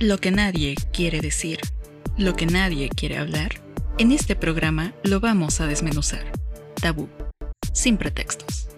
Lo que nadie quiere decir, lo que nadie quiere hablar, en este programa lo vamos a desmenuzar. Tabú, sin pretextos.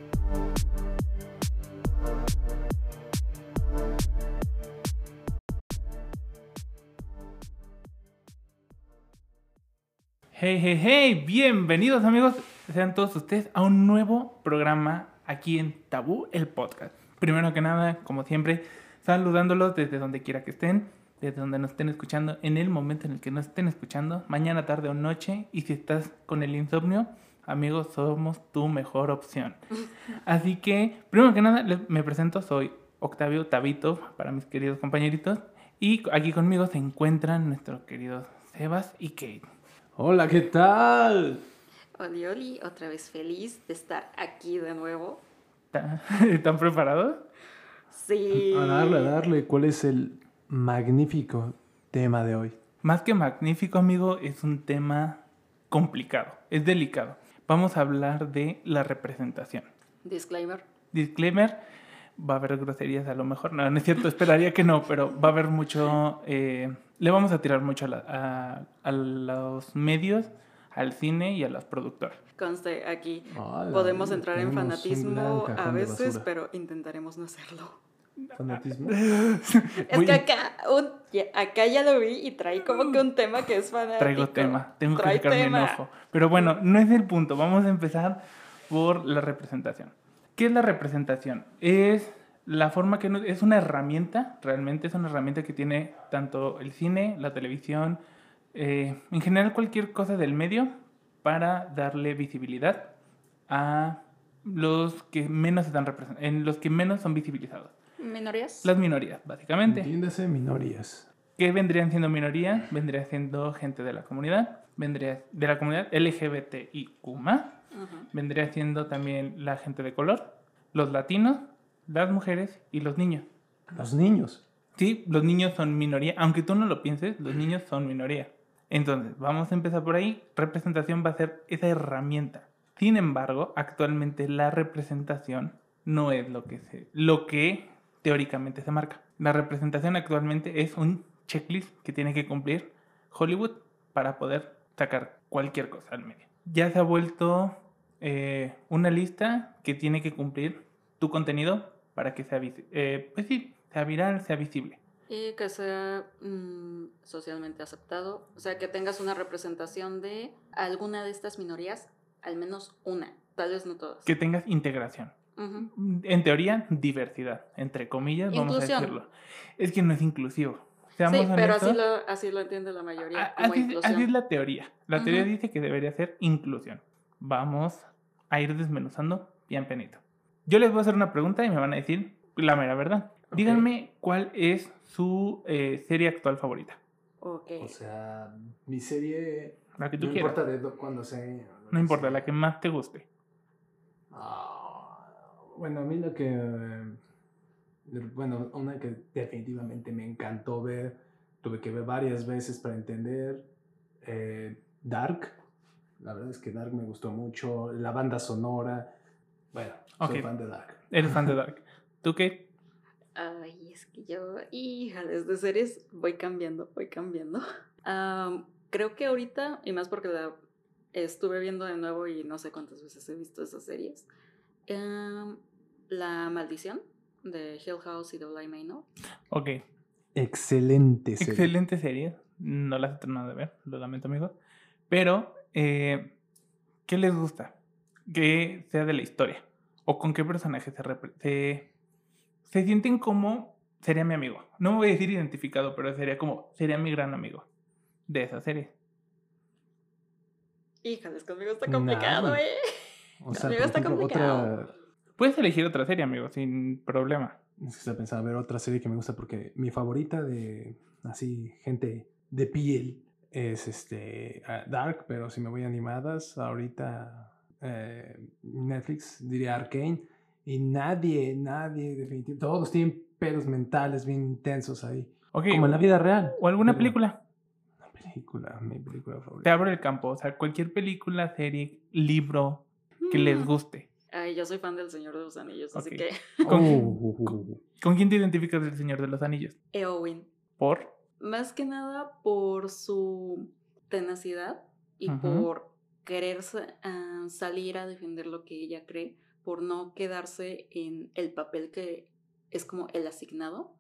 Hey, hey, hey, bienvenidos amigos, sean todos ustedes a un nuevo programa aquí en Tabú, el podcast. Primero que nada, como siempre, saludándolos desde donde quiera que estén, desde donde nos estén escuchando, en el momento en el que nos estén escuchando, mañana, tarde o noche, y si estás con el insomnio, amigos, somos tu mejor opción. Así que, primero que nada, me presento, soy Octavio Tabito, para mis queridos compañeritos, y aquí conmigo se encuentran nuestros queridos Sebas y Kate. Hola, ¿qué tal? Oli, Oli, otra vez feliz de estar aquí de nuevo. ¿Está- ¿Están preparados? Sí. A darle, a darle. ¿Cuál es el magnífico tema de hoy? Más que magnífico, amigo, es un tema complicado, es delicado. Vamos a hablar de la representación. Disclaimer. Disclaimer, va a haber groserías a lo mejor. No, no es cierto, esperaría que no, pero va a haber mucho... eh, le vamos a tirar mucho a, la- a- a los medios, al cine y a las productoras. Conste, aquí podemos entrar en fanatismo a veces, pero intentaremos no hacerlo. ¿Fanatismo? Es Voy- que acá, un- acá ya lo vi y trae como que un tema que es fanático. Traigo tema, tengo que sacar mi tema. enojo. Pero bueno, no es el punto. Vamos a empezar por la representación. ¿Qué es la representación? Es la forma que no- es una herramienta, realmente es una herramienta que tiene tanto el cine, la televisión, eh, en general cualquier cosa del medio para darle visibilidad a los que menos están en los que menos son visibilizados. ¿Minorías? Las minorías, básicamente. Entiéndase minorías. ¿Qué vendrían siendo minoría? Vendría siendo gente de la comunidad, vendría de la comunidad LGBTIQ+, Ujú. vendría siendo también la gente de color, los latinos, las mujeres y los niños. Los niños. Sí, los niños son minoría, aunque tú no lo pienses, los niños son minoría. Entonces, vamos a empezar por ahí. Representación va a ser esa herramienta. Sin embargo, actualmente la representación no es lo que se, lo que teóricamente se marca. La representación actualmente es un checklist que tiene que cumplir Hollywood para poder sacar cualquier cosa al medio. Ya se ha vuelto eh, una lista que tiene que cumplir tu contenido para que sea, eh, pues sí, sea viral, sea visible. Y que sea mm, socialmente aceptado. O sea, que tengas una representación de alguna de estas minorías, al menos una. Tal vez no todas. Que tengas integración. Ujú. En teoría, diversidad, entre comillas, vamos Inclusión. a decirlo. Es que no es inclusivo. Seamos Sí, pero así lo, así lo entiende la mayoría. a- como así, así es la teoría. La teoría Ujú. dice que debería ser inclusión. Vamos a ir desmenuzando bien penito. Yo les voy a hacer una pregunta y me van a decir la mera verdad. Ok. Díganme cuál es su eh, serie actual favorita. Ok. O sea, mi serie. La que tú no quieras. importa de do- cuándo se. No importa, la que más te guste. Ah, bueno, a mí lo que. eh, Bueno, una que definitivamente me encantó ver, tuve que ver varias veces para entender. eh, Dark. La verdad es que Dark me gustó mucho. La banda sonora. Bueno, soy fan de Dark. Eres fan de Dark. ¿Tú qué? Ay, es que yo, híjales, de series voy cambiando, voy cambiando. Am, creo que ahorita, y más porque la estuve viendo de nuevo y no sé cuántas veces he visto esas series, am, La Maldición de Hill House y The Bly Manor. Ok. Excelente serie. Excelente serie. No las he terminado de ver, lo lamento, amigos. Pero, eh, ¿qué les gusta? Que sea de la historia. O con qué personaje se, se, se sienten como sería mi amigo. No me voy a decir identificado, pero sería como sería mi gran amigo de esa serie. Híjales, conmigo está complicado, ¿eh? O sea, Conmigo está ejemplo, complicado. otra. Puedes elegir otra serie, amigo, sin problema. Es que estaba pensando a ver otra serie que me gusta porque mi favorita de así gente de piel es este ah, Dark, pero si me voy a animadas ahorita eh, Netflix diría Arcane y nadie, nadie definitivamente todos tienen pedos mentales bien intensos ahí, Ok. como en la vida real. O alguna Pero- película. Una película, mi película Te favorita. abro el campo. O sea, cualquier película, serie, libro que les Mm. guste. Ay, yo soy fan del Señor de los Anillos, así que con- Oh, ¿Con quién te identificas del Señor de los Anillos? Eowyn. ¿Por? más que nada por su tenacidad y por querer ah, salir a defender lo que ella cree, por no quedarse en el papel que es como el asignado,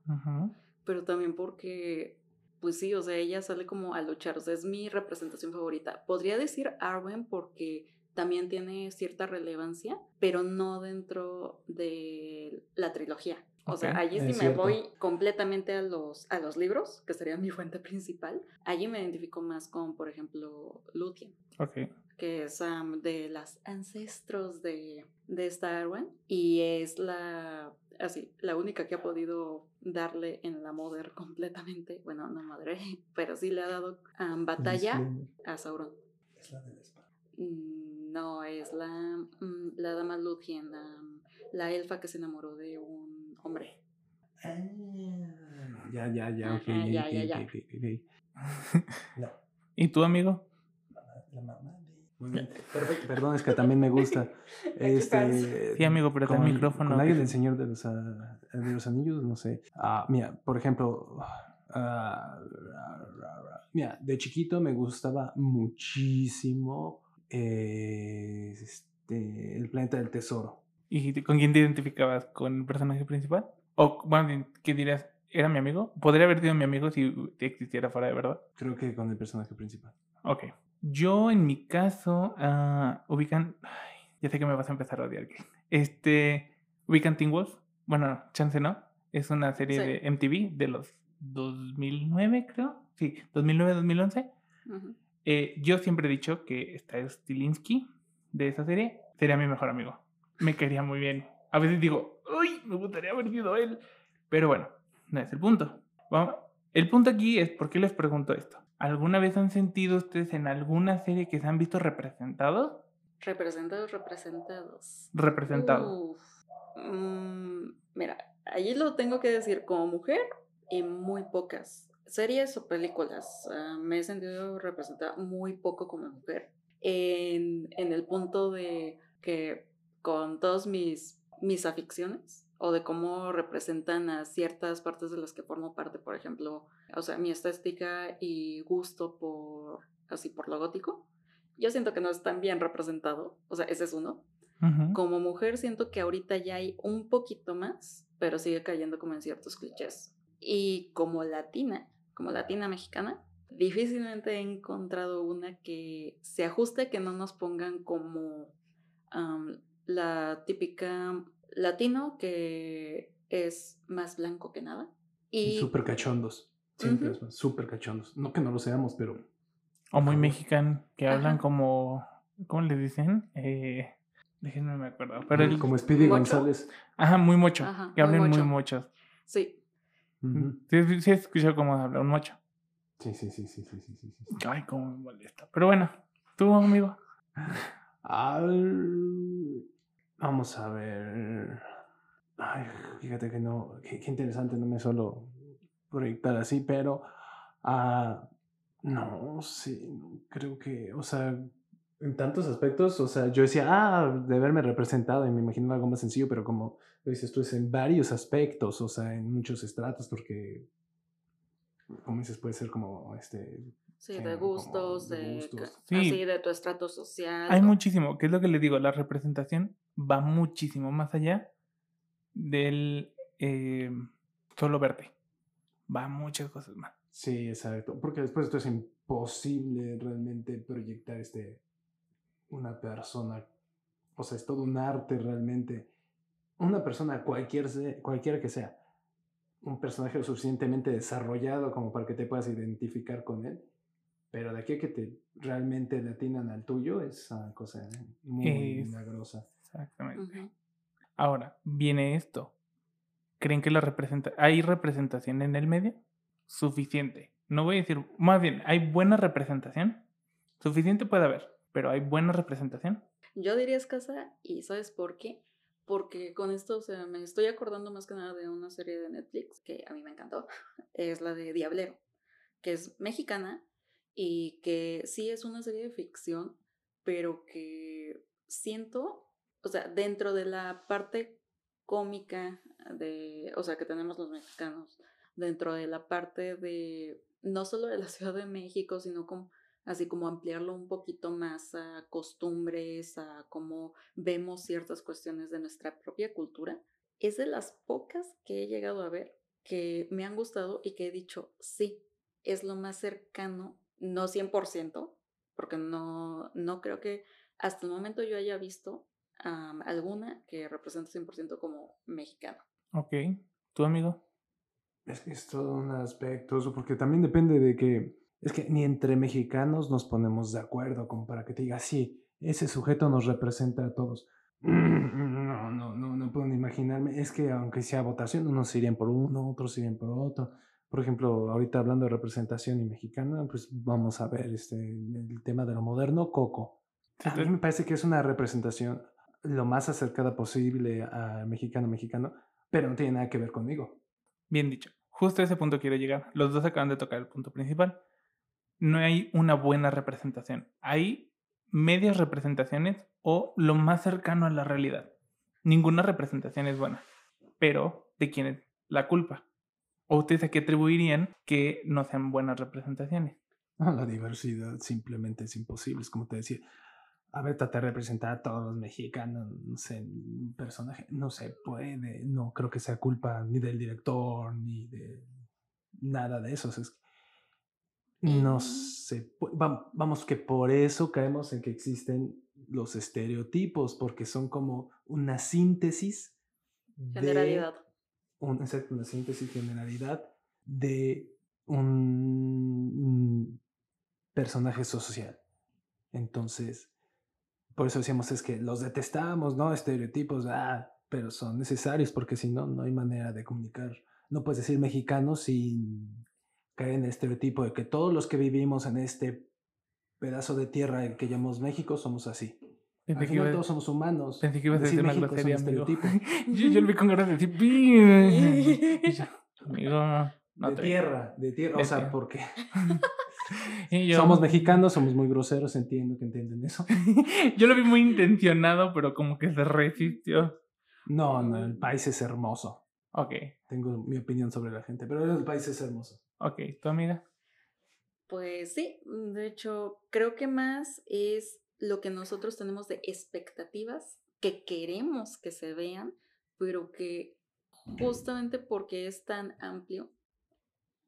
pero también porque, pues sí, o sea, ella sale como a luchar, o sea, es mi representación favorita. Podría decir Arwen porque también tiene cierta relevancia, pero no dentro de la trilogía. O sea, Ok, allí sí me cierto. voy completamente a los, a los libros, que sería mi fuente principal. Allí me identifico más con, por ejemplo, Luthien Ok. que es am, de las ancestros de, de esta Arwen y es la así la única que ha podido darle en la Mother completamente bueno no madre pero sí le ha dado am, batalla a Sauron Es la de la espada. Mm, no es la mm, la dama Lúthien la, la elfa que se enamoró de un hombre Ah, Ya, ya, ya, ok. Ajá, ya, ok, ya, ya. ok, ok, ok. No, ¿Y tú, amigo? la mamá de... Muy bien. Perfecto. Perdón, es que también me gusta. este, Sí, amigo, pero con, el micrófono. Con alguien del Señor de los, ah, de los Anillos, no sé. Ah, mira, por ejemplo, mira, de chiquito me gustaba muchísimo eh, este, el planeta del tesoro. ¿Y con quién te identificabas? ¿Con el personaje principal? O, bueno, ¿qué dirías? ¿Era mi amigo? Podría haber sido mi amigo si existiera fuera de verdad. Creo que con el personaje principal. Ok. Yo, en mi caso, ah, ubican. ay, ya sé que me vas a empezar a odiar. Este. Ubican Teen Wolf. Bueno, chance no. Es una serie Sí. de MTV de los 2009, creo. Sí, 2009-2011. Ujú. Eh, yo siempre he dicho que está Stilinski de esa serie. Sería mi mejor amigo. Me quería muy bien. A veces digo, uy, me gustaría haber sido él. Pero bueno, no es el punto. Vamos. El punto aquí es, ¿por qué les pregunto esto? ¿Alguna vez han sentido ustedes en alguna serie que se han visto representados? representados representados Representados. Mm, mira, allí lo tengo que decir como mujer y muy pocas series o películas. ah, me he sentido representada muy poco como mujer. En, en el punto de que con todas mis, mis aficiones o de cómo representan a ciertas partes de las que formo parte, por ejemplo, o sea, mi estética y gusto por así por lo gótico. Yo siento que no es tan bien representado, o sea, ese es uno. Ujú. Como mujer siento que ahorita ya hay un poquito más, pero sigue cayendo como en ciertos clichés. Y como latina, como latina mexicana, difícilmente he encontrado una que se ajuste, que no nos pongan como la típica latino que es más blanco que nada. Y súper cachondos. Siempre Ujú. es súper cachondos. No que no lo seamos, pero O muy mexicano, que hablan Ajá. como. ¿Cómo le dicen? Eh, déjenme me acuerdo. Pero el, como Speedy ¿Mocho? González. Ajá, muy mocho. Ajá, que muy hablen muy muchos. sí, Ujú. Sí, sí, sí, he escuchado cómo habla un mocho. Sí, sí, sí, sí, sí, sí, sí, sí. Ay, cómo me molesta. Pero bueno, tú, amigo. Al- Vamos a ver. Ay, fíjate que no. Qué, qué interesante, no me suelo proyectar así, pero. ah, no sé, no creo que. O sea, en tantos aspectos, o sea, yo decía, ah, de verme representado y me imaginaba algo más sencillo, pero como lo dices tú, es en varios aspectos, o sea, en muchos estratos, porque. Como dices, puede ser como este. sí, Sí, de gustos, de de, gustos. ca- Sí. así de tu estrato social. Hay o- muchísimo, que es lo que le digo, la representación va muchísimo más allá del eh, solo verte. Va muchas cosas más. Sí, exacto. Porque después esto es imposible realmente proyectar este una persona. O sea, es todo un arte realmente. Una persona, cualquier cualquiera que sea, un personaje lo suficientemente desarrollado como para que te puedas identificar con él. Pero de aquí a que te realmente le atinan al tuyo es una cosa muy Es- milagrosa. Exactamente. Ahora, viene esto. ¿Creen que la representa hay representación en el medio? Suficiente. No voy a decir, más bien, ¿hay buena representación? Suficiente puede haber, pero ¿hay buena representación? Yo diría escasa, y ¿sabes por qué? Porque con esto, o sea, me estoy acordando más que nada de una serie de Netflix que a mí me encantó. Es la de Diablero, que es mexicana y que sí es una serie de ficción, pero que siento, o sea, dentro de la parte cómica de, o sea, que tenemos los mexicanos, dentro de la parte de, no solo de la Ciudad de México, sino como, así como ampliarlo un poquito más a costumbres, a cómo vemos ciertas cuestiones de nuestra propia cultura, es de las pocas que he llegado a ver que me han gustado y que he dicho, sí, es lo más cercano, no 100%, porque no, no creo que hasta el momento yo haya visto alguna que represente 100% como mexicana. Ok, ¿tu amigo? Es que es todo un aspecto, porque también depende de que, es que ni entre mexicanos nos ponemos de acuerdo como para que te diga, sí, ese sujeto nos representa a todos. No, no, no, no puedo ni imaginarme. Es que aunque sea votación, unos irían por uno, otros irían por otro. Por ejemplo, ahorita hablando de representación y mexicana, pues vamos a ver este, el tema de lo moderno, Coco. A mí me parece que es una representación lo más acercada posible a mexicano-mexicano, pero no tiene nada que ver conmigo. Bien dicho. Justo a ese punto quiero llegar. Los dos acaban de tocar el punto principal. No hay una buena representación. Hay medias representaciones o lo más cercano a la realidad. Ninguna representación es buena. Pero, ¿de quién es la culpa? ¿O ustedes a qué atribuirían que no sean buenas representaciones? La diversidad simplemente es imposible. Es como te decía, a ver, tratar de representar a todos los mexicanos, no sé, personaje, no se puede, no creo que sea culpa ni del director, ni de nada de eso. Es, no sé, vamos, que por eso caemos en que existen los estereotipos, porque son como una síntesis. Generalidad. un, exacto, una síntesis, generalidad de un personaje social. Entonces, por eso decíamos es que los detestamos, ¿no? Estereotipos, ah, pero son necesarios porque si no, no hay manera de comunicar. No puedes decir mexicano sin caer en el estereotipo de que todos los que vivimos en este pedazo de tierra que llamamos México somos así. Al final todos somos humanos. Pensé que ibas a decir una grosería, yo, yo lo vi con ganas de decir, amigo, de tierra, de tierra, o sea, porque Somos mexicanos, somos muy groseros, entiendo que entienden eso. yo lo vi muy intencionado, pero como que se resistió. No, no, el país es hermoso. Ok. Tengo mi opinión sobre la gente, pero el país es hermoso. Ok, ¿tu amiga? Pues sí, de hecho, creo que más es lo que nosotros tenemos de expectativas que queremos que se vean, pero que justamente porque es tan amplio,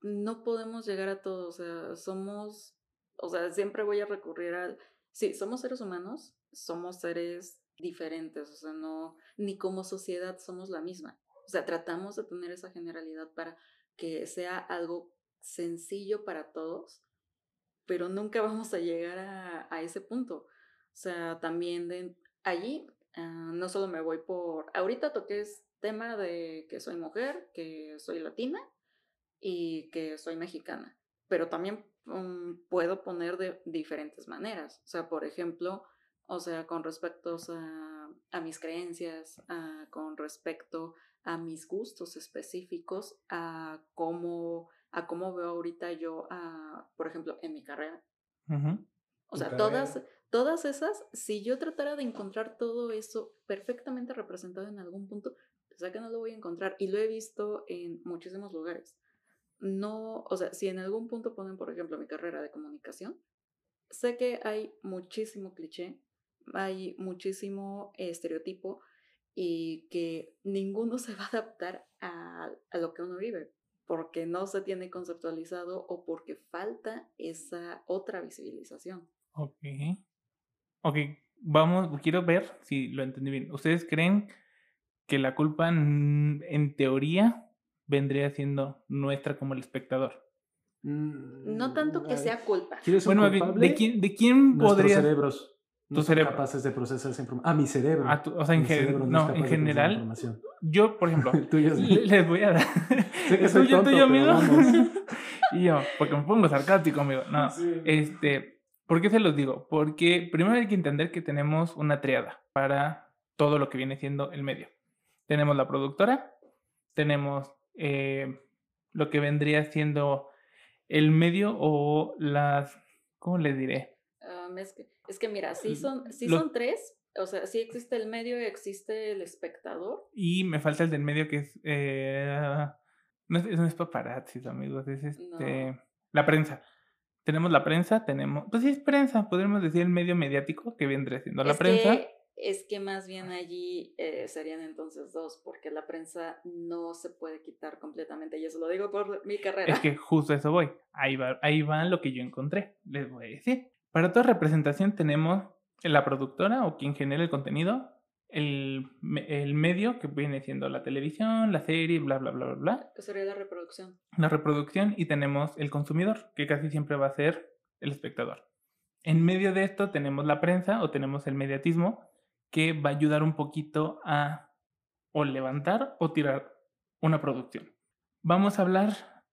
no podemos llegar a todo, o sea, somos, o sea, siempre voy a recurrir al, sí, somos seres humanos, somos seres diferentes, o sea, no, ni como sociedad somos la misma. O sea, tratamos de tener esa generalidad para que sea algo sencillo para todos, pero nunca vamos a llegar a, ese punto. O sea, también de allí, ah, no solo me voy por, ahorita toqué tema de que soy mujer, que soy latina, y que soy mexicana, pero también mm, puedo poner de diferentes maneras. O sea, por ejemplo, o sea, con respecto a, mis creencias, con respecto a mis gustos específicos, a cómo, a cómo veo ahorita yo, por ejemplo, en mi carrera. O sea, todas, todas esas, si yo tratara de encontrar todo eso perfectamente representado en algún punto, pues que no lo voy a encontrar. Y lo he visto en muchísimos lugares no, o sea, si en algún punto ponen, por ejemplo, mi carrera de comunicación, sé que hay muchísimo cliché, hay muchísimo estereotipo y que ninguno se va a adaptar a, a lo que uno vive, porque no se tiene conceptualizado o porque falta esa otra visibilización. Ok. Ok, vamos, quiero ver si lo entendí bien. ¿Ustedes creen que la culpa en teoría vendría siendo nuestra como el espectador. No tanto que sea culpa. Bueno, ¿de quién, de quién podría...? cerebros no son capaces de procesar esa información. Ah, mi cerebro. Ah, o sea, en, no, en general, yo, por ejemplo, les voy a dar... Sé que soy tonto, tuyo, amigo? y yo, porque me pongo sarcástico, amigo. No, este... ¿Por qué se los digo? Porque primero hay que entender que tenemos una triada para todo lo que viene siendo el medio. Tenemos la productora, tenemos eh, lo que vendría siendo el medio o las, ¿cómo le diré? es, que, mira, sí son, sí son tres, o sea, sí existe el medio y existe el espectador. Y me falta el del medio que es... Eh, No es, no es paparazzis, amigos, es este... La prensa. Tenemos la prensa, tenemos... Pues sí, es prensa, podríamos decir el medio mediático que vendría siendo la Es prensa. que- es que más bien allí eh, serían entonces dos, porque la prensa no se puede quitar completamente. Y eso lo digo por mi carrera. Es que justo eso voy. Ahí va, ahí va lo que yo encontré. Les voy a decir. Para toda representación tenemos la productora o quien genera el contenido, el, el medio que viene siendo la televisión, la serie, bla, bla, bla, bla, bla, Que sería la reproducción. la reproducción y tenemos el consumidor, que casi siempre va a ser el espectador. En medio de esto tenemos la prensa o tenemos el mediatismo que va a ayudar un poquito a o levantar o tirar una producción. Vamos a hablar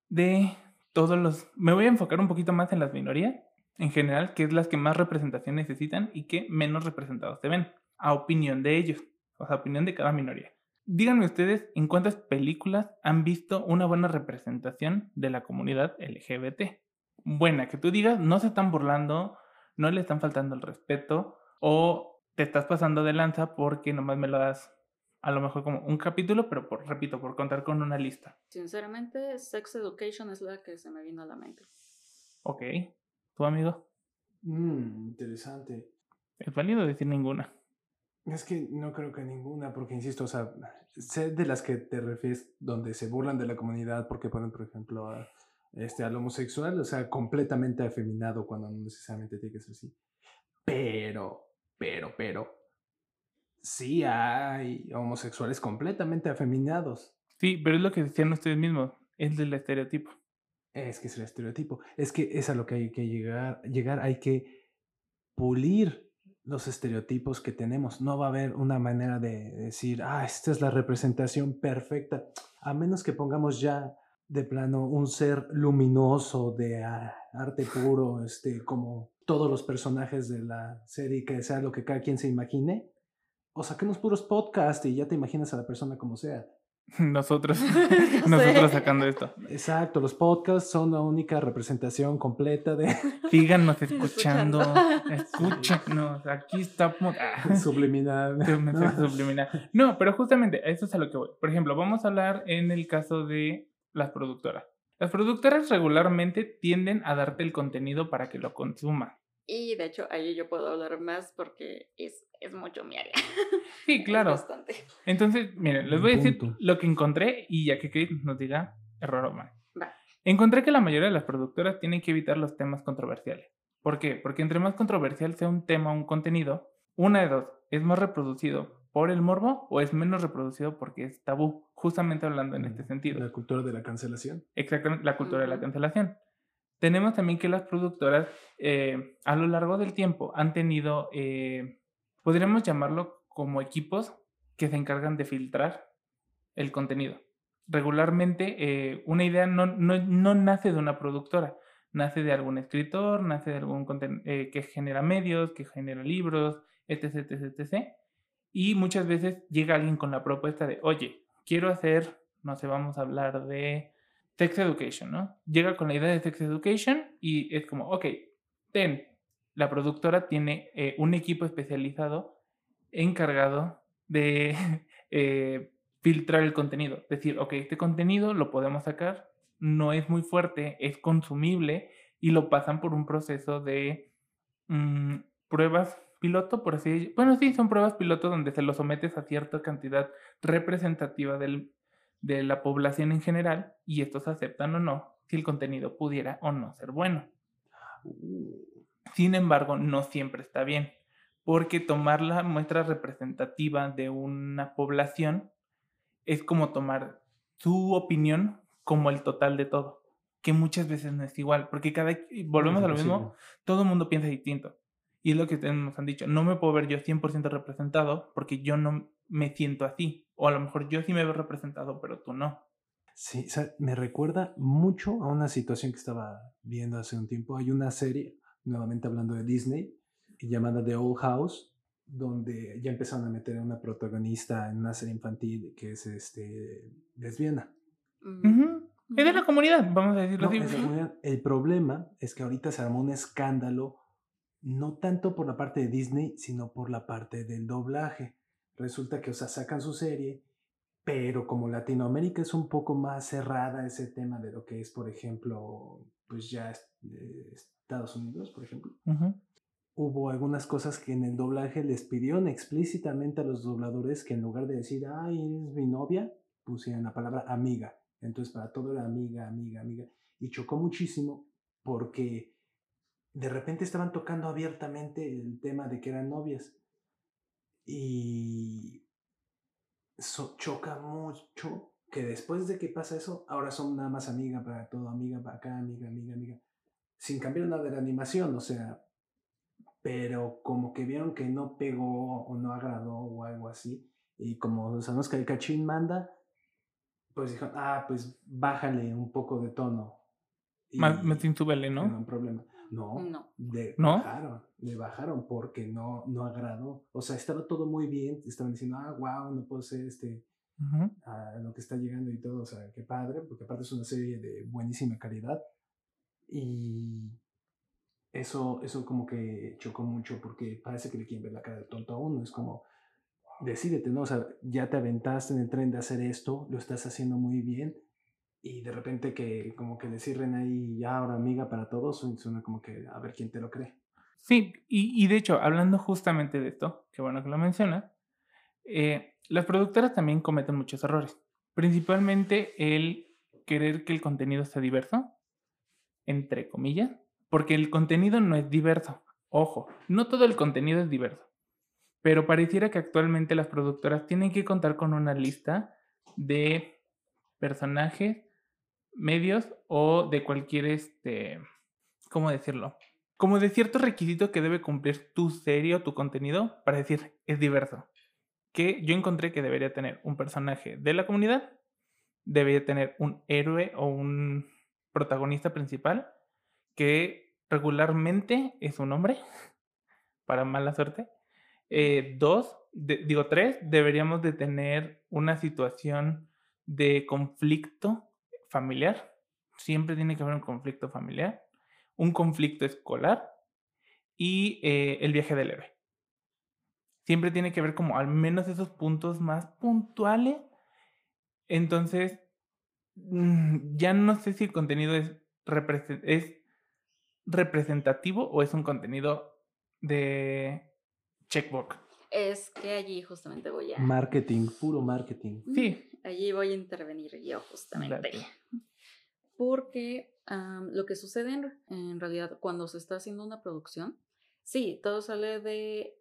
de todos los... Me voy a enfocar un poquito más en las minorías en general, que es las que más representación necesitan y que menos representados se ven, a opinión de ellos, o sea, opinión de cada minoría. Díganme ustedes en cuántas películas han visto una buena representación de la comunidad LGBT. Buena, que tú digas, no se están burlando, no le están faltando el respeto o te estás pasando de lanza porque nomás me lo das a lo mejor como un capítulo, pero por, repito, por contar con una lista. Sinceramente, Sex Education es la que se me vino a la mente. Ok, tu amigo, Mm, interesante. es válido decir ninguna. Es que no creo que ninguna, porque insisto, o sea, sé de las que te refieres donde se burlan de la comunidad porque ponen, por ejemplo, a, este, al homosexual, o sea, completamente afeminado cuando no necesariamente tiene que ser así. Pero, pero, pero, sí hay homosexuales completamente afeminados. Sí, pero es lo que decían ustedes mismos, es del estereotipo. Es que es el estereotipo. Es que es a lo que hay que llegar. Llegar hay que pulir los estereotipos que tenemos. No va a haber una manera de decir, ah, esta es la representación perfecta. A menos que pongamos ya de plano un ser luminoso de arte puro, este, como todos los personajes de la serie, que sea lo que cada quien se imagine. O saquemos puros podcasts y ya te imaginas a la persona como sea. Nosotros, nosotros sacando esto. Exacto, los podcasts son la única representación completa de Síganos escuchando, escúchenos, aquí estamos. Ah, subliminal. subliminal. No, pero justamente a eso es a lo que voy. Por ejemplo, vamos a hablar en el caso de las productoras. Las productoras regularmente tienden a darte el contenido para que lo consumas. Y de hecho, ahí yo puedo hablar más porque es, es mucho mi área. Sí, claro. Bastante. Entonces, miren, les voy a decir punto. lo que encontré y ya que Kate nos diga error o mal. Va. Encontré que la mayoría de las productoras tienen que evitar los temas controversiales. ¿Por qué? Porque entre más controversial sea un tema o un contenido, una de dos, es más reproducido por el morbo o es menos reproducido porque es tabú, justamente hablando en este sentido. La cultura de la cancelación. Exactamente, la cultura de la cancelación. Tenemos también que las productoras eh, a lo largo del tiempo han tenido, eh, podríamos llamarlo como equipos que se encargan de filtrar el contenido. Regularmente eh, una idea no, no, no nace de una productora, nace de algún escritor, nace de algún eh, que genera medios, que genera libros, etc, etc, etc. Y muchas veces llega alguien con la propuesta de, oye, quiero hacer, no sé, vamos a hablar de Sex Education, ¿no? Llega con la idea de Sex Education y es como, ok, ten, la productora tiene eh, un equipo especializado encargado de eh, filtrar el contenido. Decir, ok, este contenido lo podemos sacar, no es muy fuerte, es consumible y lo pasan por un proceso de mm, pruebas piloto, por así decirlo. Bueno, sí, son pruebas piloto donde se lo sometes a cierta cantidad representativa del, de la población en general y estos aceptan o no si el contenido pudiera o no ser bueno. Uh, Sin embargo, no siempre está bien, porque tomar la muestra representativa de una población es como tomar su opinión como el total de todo, que muchas veces no es igual, porque cada volvemos a lo mismo, todo el mundo piensa distinto. Y es lo que ustedes nos han dicho, no me puedo ver yo 100% representado porque yo no me siento así, o a lo mejor yo sí me veo representado, pero tú no. Sí, o sea, me recuerda mucho a una situación que estaba viendo hace un tiempo. Hay una serie, nuevamente hablando de Disney, llamada The Old House, donde ya empezaron a meter a una protagonista en una serie infantil que es este, lesbiana. Ujú. Es de la comunidad, vamos a decirlo No, así. es la comunidad. El problema es que ahorita se armó un escándalo, no tanto por la parte de Disney, sino por la parte del doblaje. Resulta que, o sea, sacan su serie pero como Latinoamérica es un poco más cerrada ese tema de lo que es, por ejemplo, pues ya Estados Unidos, por ejemplo, hubo algunas cosas que en el doblaje les pidieron explícitamente a los dobladores que en lugar de decir, ay, eres mi novia, pusieran la palabra amiga. Entonces para todo era amiga, amiga, amiga. Y chocó muchísimo porque de repente estaban tocando abiertamente el tema de que eran novias. Y choca mucho que después de que pasa eso, ahora son nada más amiga para todo, amiga para acá, amiga, amiga, amiga. Sin cambiar nada de la animación, o sea, pero como que vieron que no pegó o no agradó o algo así. Y como sabemos que el cachín manda, pues dijo, ah, pues bájale un poco de tono. Más, más ¿no? No un problema. No, no. Le bajaron, le bajaron porque no, no agradó. O sea, estaba todo muy bien, estaban diciendo, ah, wow, no puedo ser este, a lo que está llegando y todo, o sea, qué padre, porque aparte es una serie de buenísima calidad. Y eso, eso como que chocó mucho porque parece que le quieren ver la cara de tonto a uno, es como, decídete, ¿no? O sea, ya te aventaste en el tren de hacer esto, lo estás haciendo muy bien y de repente que como que le cierren ahí ya ahora amiga para todos, suena como que a ver quién te lo cree. Sí, y, y de hecho, hablando justamente de esto, que bueno que lo menciona, eh, las productoras también cometen muchos errores, principalmente el querer que el contenido sea diverso, entre comillas, porque el contenido no es diverso. Ojo, no todo el contenido es diverso, pero pareciera que actualmente las productoras tienen que contar con una lista de personajes medios o de cualquier, este, ¿cómo decirlo? Como de cierto requisito que debe cumplir tu serie o tu contenido para decir es diverso. Que yo encontré que debería tener un personaje de la comunidad, debería tener un héroe o un protagonista principal que regularmente es un hombre, para mala suerte. Eh, dos, digo tres, deberíamos de tener una situación de conflicto familiar. Siempre tiene que haber un conflicto familiar, un conflicto escolar y eh, el viaje del héroe. Siempre tiene que ver como al menos esos puntos más puntuales. Entonces, mm, ya no sé si el contenido es, es representativo o es un contenido de checkbook. Es que allí justamente voy a... Marketing, puro marketing. Sí, allí voy a intervenir yo justamente. Porque lo que sucede en, realidad cuando se está haciendo una producción, sí, todo sale de,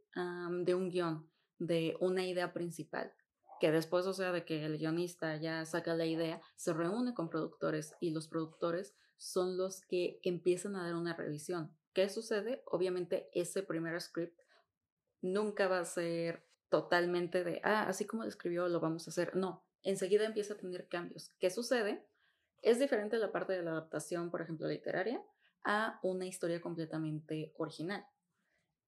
de un guion, de una idea principal que después, o sea, de que el guionista ya saca la idea, se reúne con productores y los productores son los que empiezan a dar una revisión. ¿Qué sucede? Obviamente ese primer script nunca va a ser totalmente de, ah, así como lo escribió, lo vamos a hacer. No, enseguida empieza a tener cambios. ¿Qué sucede? Es diferente la parte de la adaptación, por ejemplo, literaria, a una historia completamente original.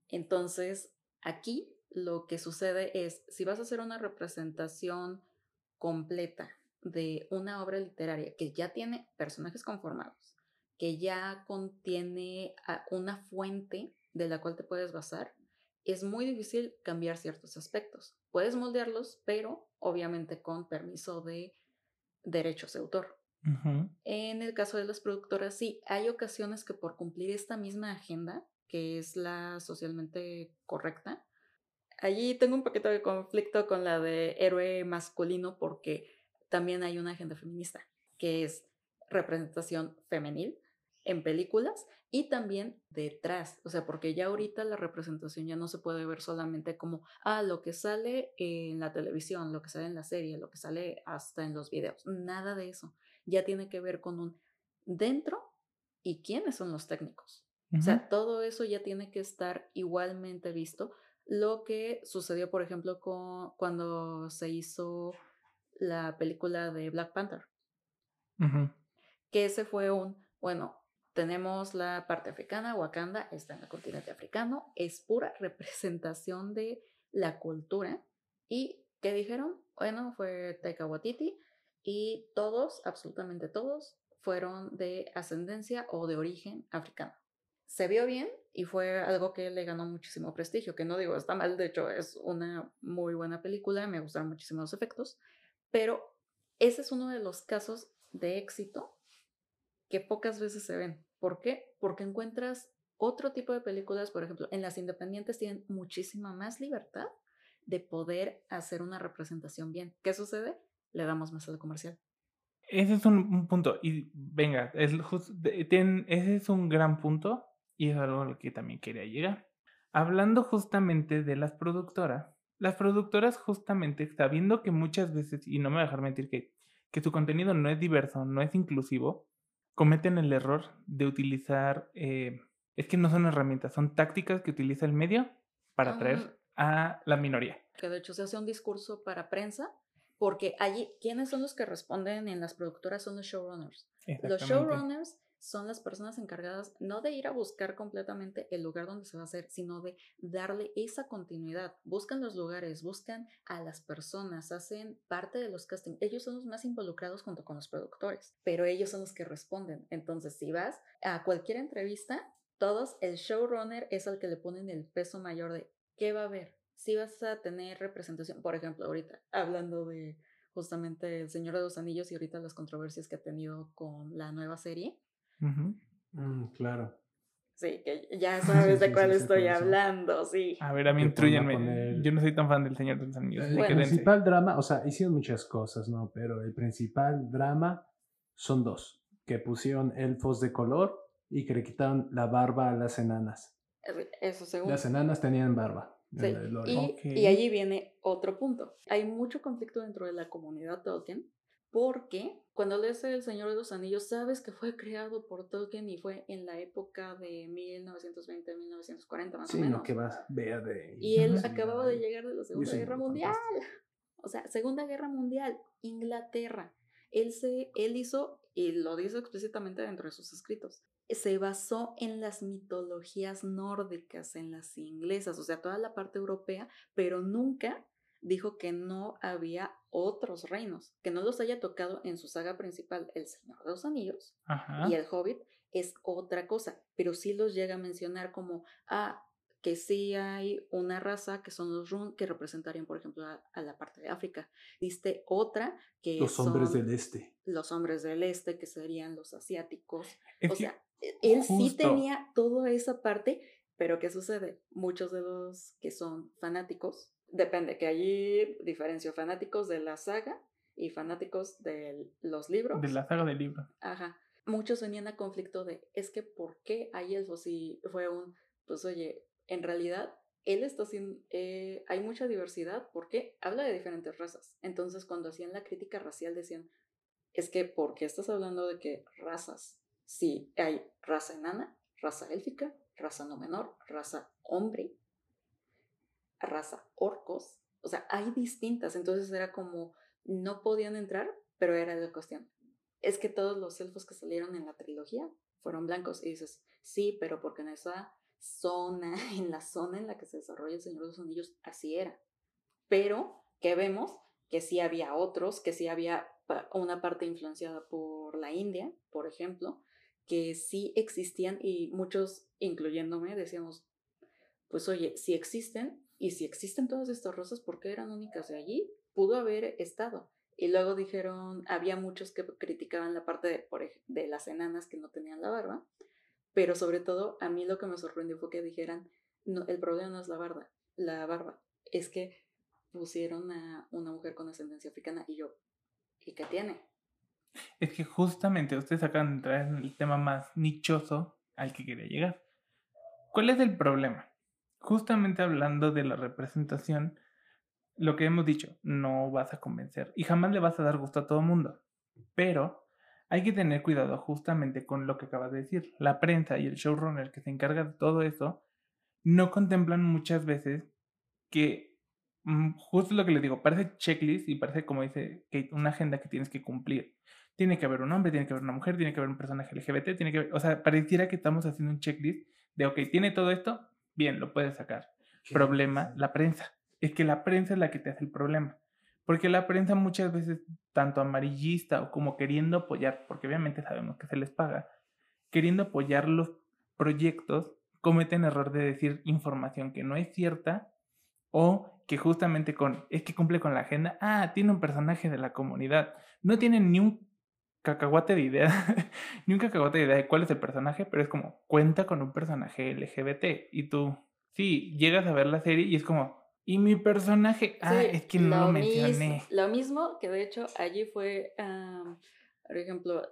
Entonces, aquí lo que sucede es, si vas a hacer una representación completa de una obra literaria que ya tiene personajes conformados, que ya contiene una fuente de la cual te puedes basar, es muy difícil cambiar ciertos aspectos. Puedes moldearlos, pero obviamente con permiso de derechos de autor. En el caso de las productoras, sí, hay ocasiones que por cumplir esta misma agenda, que es la socialmente correcta, allí tengo un poquito de conflicto con la de héroe masculino porque también hay una agenda feminista, que es representación femenil en películas y también detrás, o sea, porque ya ahorita la representación ya no se puede ver solamente como, ah, lo que sale en la televisión, lo que sale en la serie, lo que sale hasta en los videos, nada de eso, ya tiene que ver con un dentro y quiénes son los técnicos. O sea, todo eso ya tiene que estar igualmente visto. Lo que sucedió, por ejemplo, con, cuando se hizo la película de Black Panther. Que ese fue un, bueno, tenemos la parte africana, Wakanda está en el continente africano, es pura representación de la cultura. ¿Y qué dijeron? Bueno, fue Taika Waititi y todos, absolutamente todos, fueron de ascendencia o de origen africano. Se vio bien y fue algo que le ganó muchísimo prestigio, que no digo está mal, de hecho es una muy buena película, me gustaron muchísimo los efectos, Pero ese es uno de los casos de éxito que pocas veces se ven. ¿Por qué? Porque encuentras otro tipo de películas, por ejemplo, en las independientes tienen muchísima más libertad de poder hacer una representación bien. ¿Qué sucede? Le damos más al comercial. Ese es un, punto. Y venga, es ese es un gran punto y es algo al que también quería llegar. Hablando justamente de las productoras, las productoras justamente sabiendo que muchas veces, y no me voy a dejar mentir, que, que su contenido no es diverso, no es inclusivo, cometen el error de utilizar, eh, es que no son herramientas, son tácticas que utiliza el medio para atraer a la minoría. Que de hecho se hace un discurso para prensa, porque allí, ¿quiénes son los que responden en las productoras? Son los showrunners. Los showrunners son las personas encargadas no de ir a buscar completamente el lugar donde se va a hacer, sino de darle esa continuidad. Buscan los lugares, buscan a las personas, hacen parte de los castings. Ellos son los más involucrados junto con los productores, pero ellos son los que responden. Entonces, si vas a cualquier entrevista, todos, el showrunner es al que le ponen el peso mayor de qué va a haber. Si vas a tener representación, por ejemplo, ahorita hablando de justamente El Señor de los Anillos y ahorita las controversias que ha tenido con la nueva serie, Mm, claro. Sí, que ya sabes de cuál estoy hablando, sí. A ver, a mí instruyenme. Yo no soy tan fan del Señor de los Anillos. El principal drama, o sea, hicieron muchas cosas, ¿no? Pero el principal drama son dos. Que pusieron elfos de color y que le quitaron la barba a las enanas. Eso según. Las enanas tenían barba. Sí. Y, y allí viene otro punto. Hay mucho conflicto dentro de la comunidad Tolkien porque cuando lees El Señor de los Anillos sabes que fue creado por Tolkien y fue en la época de 1920-1940 más o menos. No, que vas, vea de... Y él acababa de llegar de la Segunda Guerra Mundial. O sea, Segunda Guerra Mundial, Inglaterra. Él, se, él hizo, y lo dice explícitamente dentro de sus escritos, se basó en las mitologías nórdicas, en las inglesas, o sea, toda la parte europea, pero nunca dijo que no había otros reinos, que no los haya tocado en su saga principal, El Señor de los Anillos y El Hobbit, es otra cosa, pero sí los llega a mencionar como, ah, que sí hay una raza que son los Run, que representarían, por ejemplo, a, la parte de África. Viste otra que Los hombres del este. Los hombres del este, que serían los asiáticos. o sea, e, él sí tenía toda esa parte, pero ¿qué sucede? Muchos de los que son fanáticos Depende, que allí diferencio fanáticos de la saga y fanáticos de los libros. De la saga del libro. Ajá. Muchos venían a conflicto de, es que ¿por qué hay elfos? Y fue un, pues oye, en realidad él está haciendo, eh, hay mucha diversidad porque habla de diferentes razas. Entonces cuando hacían la crítica racial decían, es que ¿por qué estás hablando de que razas? Sí, hay raza enana, raza élfica, raza no menor, raza hombre, raza orcos, o sea, hay distintas, entonces era como, no podían entrar, pero era la cuestión. Es que todos los elfos que salieron en la trilogía fueron blancos y dices, sí, pero porque en esa zona, en la zona en la que se desarrolla el Señor de los Anillos, así era. Pero que vemos que sí había otros, que sí había una parte influenciada por la India, por ejemplo, que sí existían y muchos, incluyéndome, decíamos, pues oye, si existen, y si existen todas estas rosas, ¿por qué eran únicas de allí? Pudo haber estado. Y luego dijeron, había muchos que criticaban la parte de, las enanas que no tenían la barba, pero sobre todo a mí lo que me sorprendió fue que dijeran, no, el problema no es la barba, la barba, es que pusieron a una mujer con ascendencia africana y yo, ¿y qué tiene? Es que justamente ustedes acaban de entrar en el tema más nichoso al que quería llegar. ¿Cuál es el problema? Justamente hablando de la representación, lo que hemos dicho, no vas a convencer y jamás le vas a dar gusto a todo el mundo. Pero hay que tener cuidado justamente con lo que acabas de decir. La prensa y el showrunner que se encarga de todo eso no contemplan muchas veces que, mm, justo lo que les digo, parece checklist y parece, como dice Kate, una agenda que tienes que cumplir. Tiene que haber un hombre, tiene que haber una mujer, tiene que haber un personaje LGBT, tiene que haber, o sea, pareciera que estamos haciendo un checklist de, ok, tiene todo esto, bien, lo puedes sacar. Problema, la prensa. Es que la prensa es la que te hace el problema. Porque la prensa muchas veces, tanto amarillista o como queriendo apoyar, porque obviamente sabemos que se les paga, queriendo apoyar los proyectos, cometen error de decir información que no es cierta o que justamente con, es que cumple con la agenda, ah, tiene un personaje de la comunidad. No tiene ni un cacahuate de idea, ni un cacahuate de idea de cuál es el personaje, pero es como, cuenta con un personaje LGBT. Y tú, sí, llegas a ver la serie y es como, ¿y mi personaje? Ah, es que no lo, mencioné. lo mismo que de hecho allí fue, por ejemplo,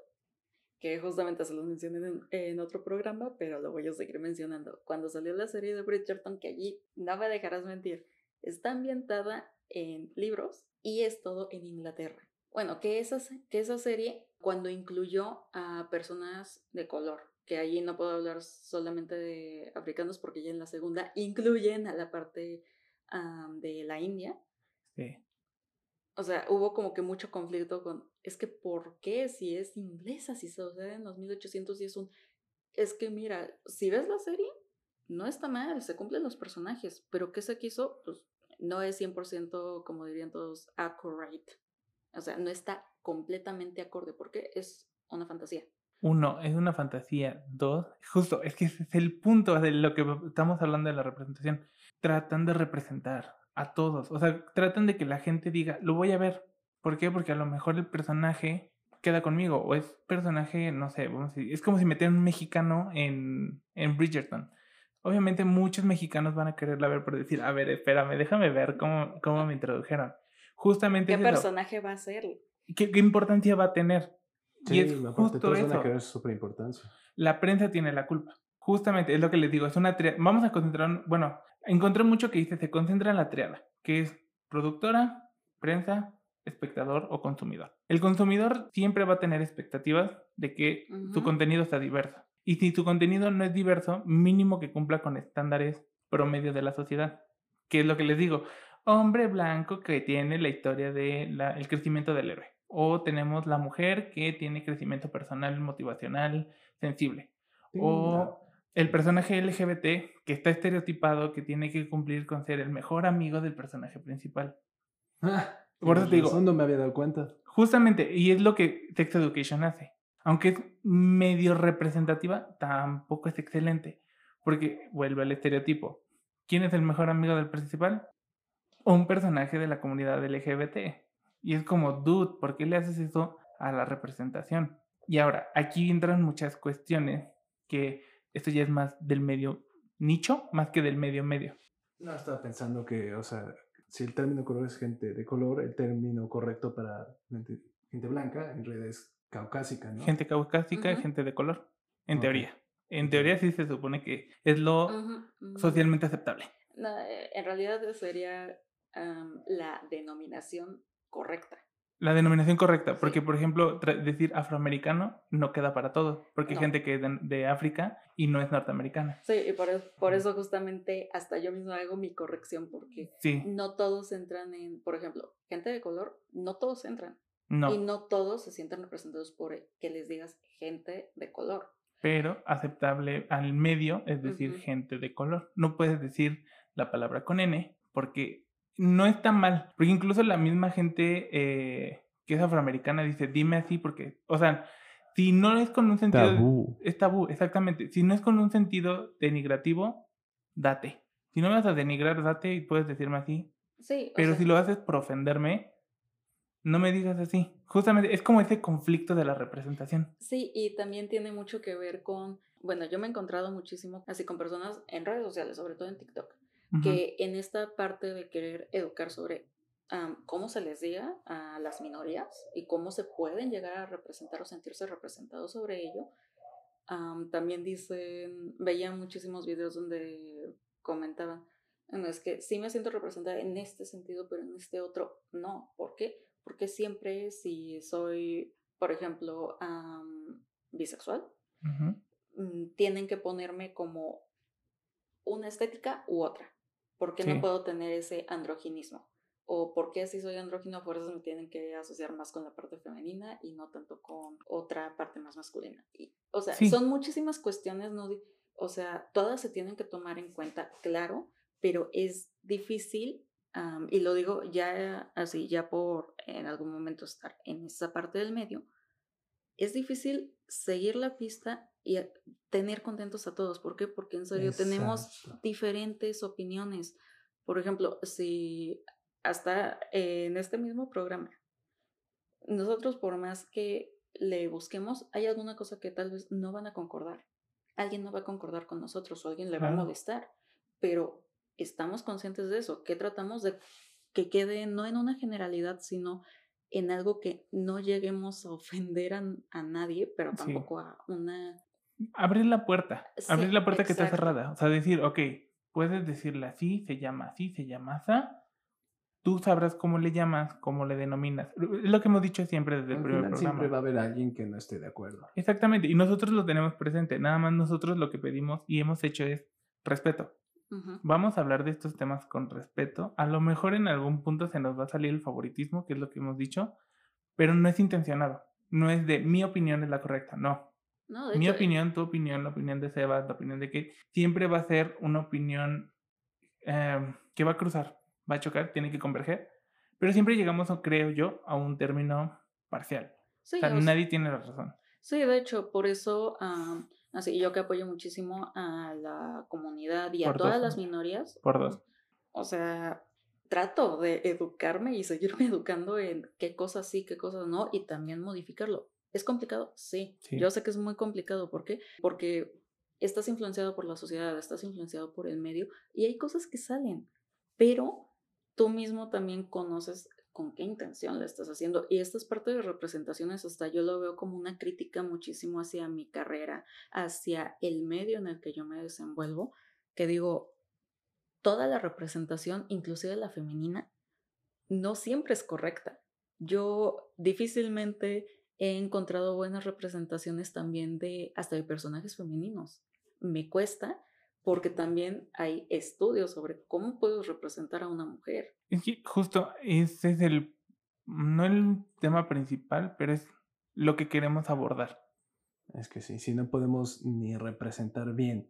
que justamente se los mencioné en, en, otro programa, pero lo voy a seguir mencionando. Cuando salió la serie de Bridgerton, que allí no me dejarás mentir, Está ambientada en libros y es todo en Inglaterra. Bueno, que esa, que esa serie, cuando incluyó a personas de color, que allí no puedo hablar solamente de africanos porque ya en la segunda incluyen a la parte de la India. Sí. O sea, hubo como que mucho conflicto con, es que ¿por qué si es inglesa, si se sucede en los 1800 y es un... Es que mira, si ves la serie, no está mal, se cumplen los personajes, pero ¿qué se quiso? Pues no es 100%, como dirían todos, accurate. O sea, no está completamente acorde porque es una fantasía. Uno, es una fantasía. Dos, justo, es que ese es el punto de lo que estamos hablando de la representación. Tratan de representar a todos. O sea, tratan de que la gente diga, lo voy a ver. ¿Por qué? Porque a lo mejor el personaje queda conmigo. O es personaje, no sé, vamos a decir, es como si metieran un mexicano en, en Bridgerton obviamente muchos mexicanos van a quererla ver por decir, a ver, espérame, déjame ver cómo, cómo me introdujeron. Justamente. ¿Qué personaje va a ser? ¿Qué, ¿Qué, importancia va a tener? Sí, y es justo eso. que súper importancia. La prensa tiene la culpa. Justamente, es lo que les digo, es una triada. Vamos a concentrar, bueno, encontré mucho que dice, se concentra en la triada, que es productora, prensa, espectador o consumidor. El consumidor siempre va a tener expectativas de que su contenido sea diverso. Y si tu contenido no es diverso, mínimo que cumpla con estándares promedio de la sociedad. Que es lo que les digo, hombre blanco que tiene la historia del el crecimiento del héroe. O tenemos la mujer que tiene crecimiento personal, motivacional, sensible. O el personaje LGBT que está estereotipado, que tiene que cumplir con ser el mejor amigo del personaje principal. Ah, Por eso te digo. No me había dado cuenta. Justamente, y es lo que Text Education hace aunque es medio representativa, tampoco es excelente, porque vuelve al estereotipo. ¿Quién es el mejor amigo del principal? Un personaje de la comunidad LGBT. Y es como, dude, ¿por qué le haces eso a la representación? Y ahora, aquí entran muchas cuestiones que esto ya es más del medio nicho, más que del medio medio. No, estaba pensando que, o sea, si el término color es gente de color, el término correcto para gente, gente blanca en realidad es caucásica, ¿no? Gente caucásica y gente de color, en teoría. En teoría sí se supone que es lo socialmente aceptable. Eh, en realidad sería la denominación correcta. La denominación correcta, porque por ejemplo, decir afroamericano no queda para todos, porque hay gente que es de, África y no es norteamericana. Sí, y por, por, eso justamente hasta yo mismo hago mi corrección, porque no todos entran en, por ejemplo, gente de color, no todos entran. Y no todos se sienten representados por que les digas gente de color. Pero aceptable al medio es decir gente de color. No puedes decir la palabra con N porque no está mal. Porque incluso la misma gente eh, que es afroamericana dice, dime así porque, o sea, si no es con un sentido... Tabú. Es tabú, exactamente. Si no es con un sentido denigrativo, date. Si no me vas a denigrar, date y puedes decirme así. Sí. Pero si lo haces por ofenderme, no me digas así. Justamente es como ese conflicto de la representación. Sí, y también tiene mucho que ver con, bueno, yo me he encontrado muchísimo así con personas en redes sociales, sobre todo en TikTok, que en esta parte de querer educar sobre cómo se les diga a las minorías y cómo se pueden llegar a representar o sentirse representados sobre ello, también dicen, veía muchísimos videos donde comentaban, no, es que sí me siento representada en este sentido, pero en este otro no. ¿Por qué? porque siempre si soy, por ejemplo, bisexual, mm, tienen que ponerme como una estética u otra, porque no puedo tener ese androginismo. O porque si soy andrógino, por eso me tienen que asociar más con la parte femenina y no tanto con otra parte más masculina. Y, o sea, son muchísimas cuestiones, ¿no? O sea, todas se tienen que tomar en cuenta, claro, pero es difícil y lo digo ya así, ya por en algún momento estar en esa parte del medio, es difícil seguir la pista y tener contentos a todos. ¿Por qué? Porque en serio tenemos diferentes opiniones. Por ejemplo, si hasta en este mismo programa, nosotros por más que le busquemos, hay alguna cosa que tal vez no van a concordar. Alguien no va a concordar con nosotros o alguien le va a molestar, pero estamos conscientes de eso, que tratamos de que quede no en una generalidad, sino en algo que no lleguemos a ofender a, nadie, pero tampoco a una... Abrir la puerta, abrir la puerta que está cerrada, o sea, decir, ok, puedes decirle así, se llama así, se llama así, tú sabrás cómo le llamas, cómo le denominas. Es lo que hemos dicho siempre desde el primer programa. Siempre va a haber alguien que no esté de acuerdo. Exactamente, y nosotros lo tenemos presente. Nada más nosotros lo que pedimos y hemos hecho es respeto. Vamos a hablar de estos temas con respeto. A lo mejor en algún punto se nos va a salir el favoritismo, que es lo que hemos dicho, pero no es intencionado. No es de mi opinión es la correcta, no. Mi opinión, tu opinión, la opinión de Sebas, la opinión de que siempre va a ser una opinión em, que va a cruzar, va a chocar, tiene que converger, pero siempre llegamos, creo yo, a un término parcial. o sea, nadie tiene la razón. Sí, de hecho, por eso Así yo que apoyo muchísimo a la comunidad y a todas las minorías. Por dos. O sea, trato de educarme y seguirme educando en qué cosas sí, qué cosas no, y también modificarlo. ¿Es complicado? Sí. Yo sé que es muy complicado. ¿Por qué? Porque estás influenciado por la sociedad, estás influenciado por el medio y hay cosas que salen, pero tú mismo también conoces con qué intención le estás haciendo. Y esta es parte de representaciones, hasta yo lo veo como una crítica muchísimo hacia mi carrera, hacia el medio en el que yo me desenvuelvo, que digo, toda la representación, inclusive la femenina, no siempre es correcta. Yo difícilmente he encontrado buenas representaciones también de hasta de personajes femeninos. Me cuesta porque también hay estudios sobre cómo puedes representar a una mujer. Es que justo ese es el, no el tema principal, pero es lo que queremos abordar. Es que sí, si no podemos ni representar bien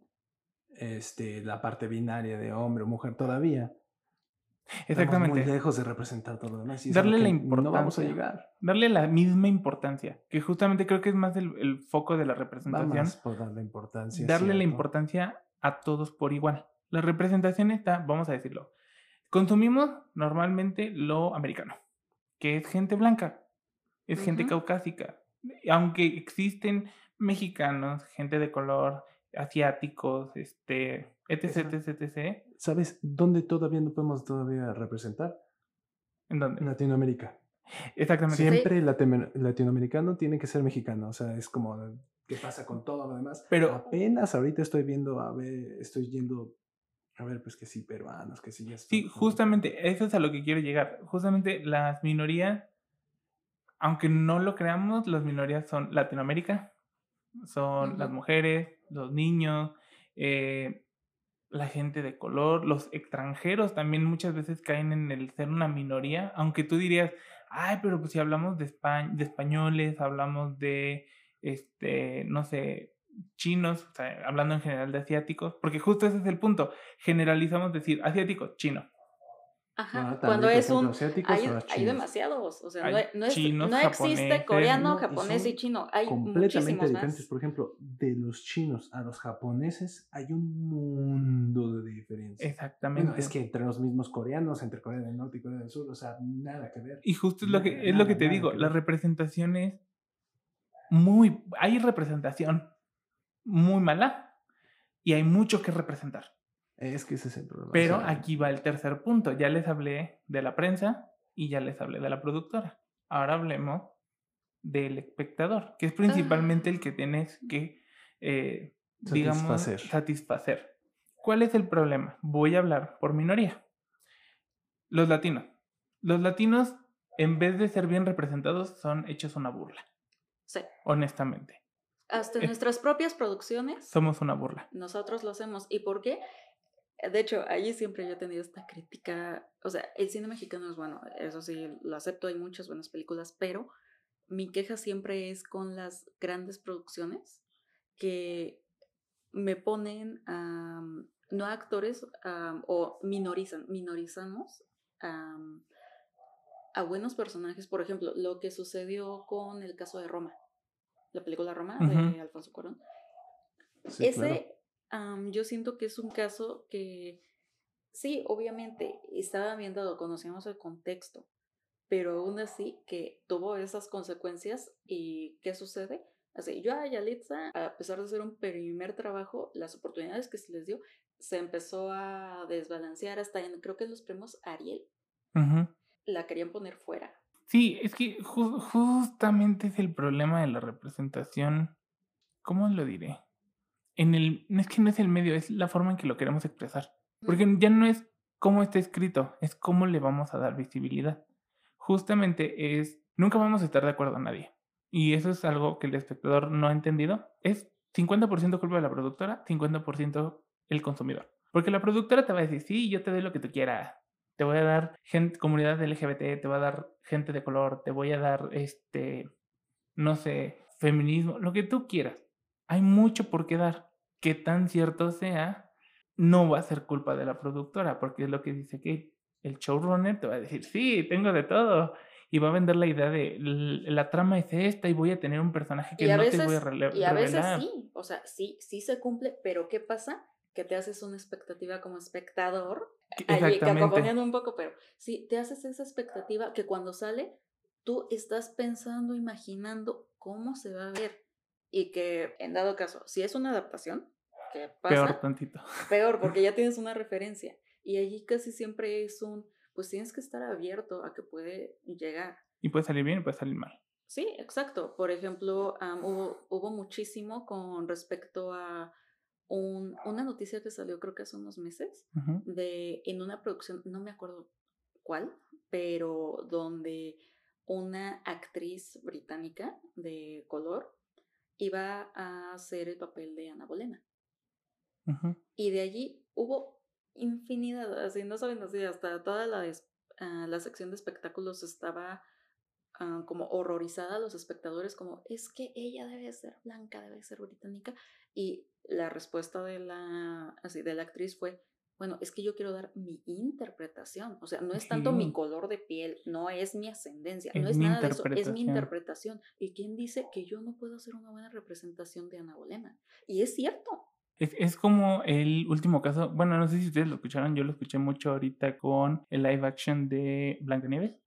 este, la parte binaria de hombre o mujer todavía. Exactamente. Estamos muy lejos de representar todo lo demás. darle la importancia. No vamos a llegar. Darle la misma importancia, que justamente creo que es más el, el foco de la representación. Vamos por darle importancia. Darle la importancia a todos por igual. La representación está, vamos a decirlo, consumimos normalmente lo americano, que es gente blanca, es gente caucásica, aunque existen mexicanos, gente de color, asiáticos, este, etc, etc, etc. ¿Sabes dónde todavía no podemos todavía representar? ¿En dónde? En Latinoamérica. Exactamente. Siempre latinoamericano tiene que ser mexicano, o sea, es como qué pasa con todo lo demás. Pero apenas ahorita estoy viendo, a ver, estoy yendo, a ver, pues que sí, peruanos, que sí, ya Sí, justamente, eso es a lo que quiero llegar. Justamente las minorías, aunque no lo creamos, las minorías son Latinoamérica, son las mujeres, los niños, eh, la gente de color, los extranjeros también muchas veces caen en el ser una minoría, aunque tú dirías, ay, pero pues si hablamos de, de españoles, hablamos de este, no sé, chinos, o sea, hablando en general de asiáticos, porque justo ese es el punto, generalizamos decir asiático, chino. Ajá, cuando es un... Hay, hay, demasiados, o sea, no, es, no, existe coreano, japonés y chino, hay completamente diferentes. Por ejemplo, de los chinos a los japoneses hay un mundo de diferencia. Exactamente. es que entre los mismos coreanos, entre Corea del Norte y Corea del Sur, o sea, nada que ver. Y justo es lo que, es lo que te digo, las representaciones muy, hay representación muy mala y hay mucho que representar. Es que ese es el problema. Pero aquí va el tercer punto. Ya les hablé de la prensa y ya les hablé de la productora. Ahora hablemos del espectador, que es principalmente el que tienes que, eh, digamos, satisfacer. ¿Cuál es el problema? Voy a hablar por minoría. Los latinos. Los latinos, en vez de ser bien representados, son hechos una burla. Sí. Honestamente. Hasta nuestras propias producciones. Somos una burla. Nosotros lo hacemos. ¿Y por qué? De hecho, allí siempre yo he tenido esta crítica. O sea, el cine mexicano es bueno, eso sí, lo acepto, hay muchas buenas películas, pero mi queja siempre es con las grandes producciones que me ponen a, no a actores o minorizan, minorizamos a buenos personajes, por ejemplo, lo que sucedió con el caso de Roma, la película Roma de Alfonso Cuarón. Ese, yo siento que es un caso que sí, obviamente, estaba viendo, conocíamos el contexto, pero aún así que tuvo esas consecuencias y ¿qué sucede? Así, yo a Yalitza, a pesar de ser un primer trabajo, las oportunidades que se les dio, se empezó a desbalancear hasta en, creo que en los premios Ariel, la querían poner fuera. Sí, es que justamente es el problema de la representación, ¿cómo lo diré? En el, es que no es el medio, es la forma en que lo queremos expresar. Porque ya no es cómo está escrito, es cómo le vamos a dar visibilidad. Justamente es, nunca vamos a estar de acuerdo a nadie. Y eso es algo que el espectador no ha entendido. Es 50% culpa de la productora, 50% el consumidor. Porque la productora te va a decir, sí, yo te doy lo que tú quieras. Te voy a dar gente, comunidad LGBT, te voy a dar gente de color, te voy a dar, este, no sé, feminismo, lo que tú quieras. Hay mucho por qué dar. Que tan cierto sea, no va a ser culpa de la productora, porque es lo que dice que el showrunner te va a decir, sí, tengo de todo. Y va a vender la idea de la trama es esta y voy a tener un personaje que no te voy a relevar. Y a veces sí, o sea, sí, sí se cumple, pero ¿qué pasa? Que te haces una expectativa como espectador, ahí, que acompañando un poco, pero sí, te haces esa expectativa que cuando sale, tú estás pensando, imaginando cómo se va a ver. Y que en dado caso, si es una adaptación, que pasa, peor tantito. Peor, porque ya tienes una referencia. Y allí casi siempre es un, pues tienes que estar abierto a que puede llegar. Y puede salir bien y puede salir mal. Sí, exacto. Por ejemplo, hubo, hubo, muchísimo con respecto a un, una noticia que salió creo que hace unos meses, de en una producción, no me acuerdo cuál, pero donde una actriz británica de color iba a hacer el papel de Ana Bolena. Y de allí hubo infinidad, así no saben así, hasta toda la, ah, la sección de espectáculos estaba ah, como horrorizada los espectadores, como es que ella debe ser blanca, debe ser británica. Y la respuesta de la, así, de la actriz fue, bueno, es que yo quiero dar mi interpretación, o sea, no es tanto mi color de piel, no es mi ascendencia, no es nada de eso, es mi interpretación. ¿Y quién dice que yo no puedo hacer una buena representación de Ana Bolena? Y es cierto, es, es, como el último caso, bueno, no sé si ustedes lo escucharon, yo lo escuché mucho ahorita con el live action de Blancanieves.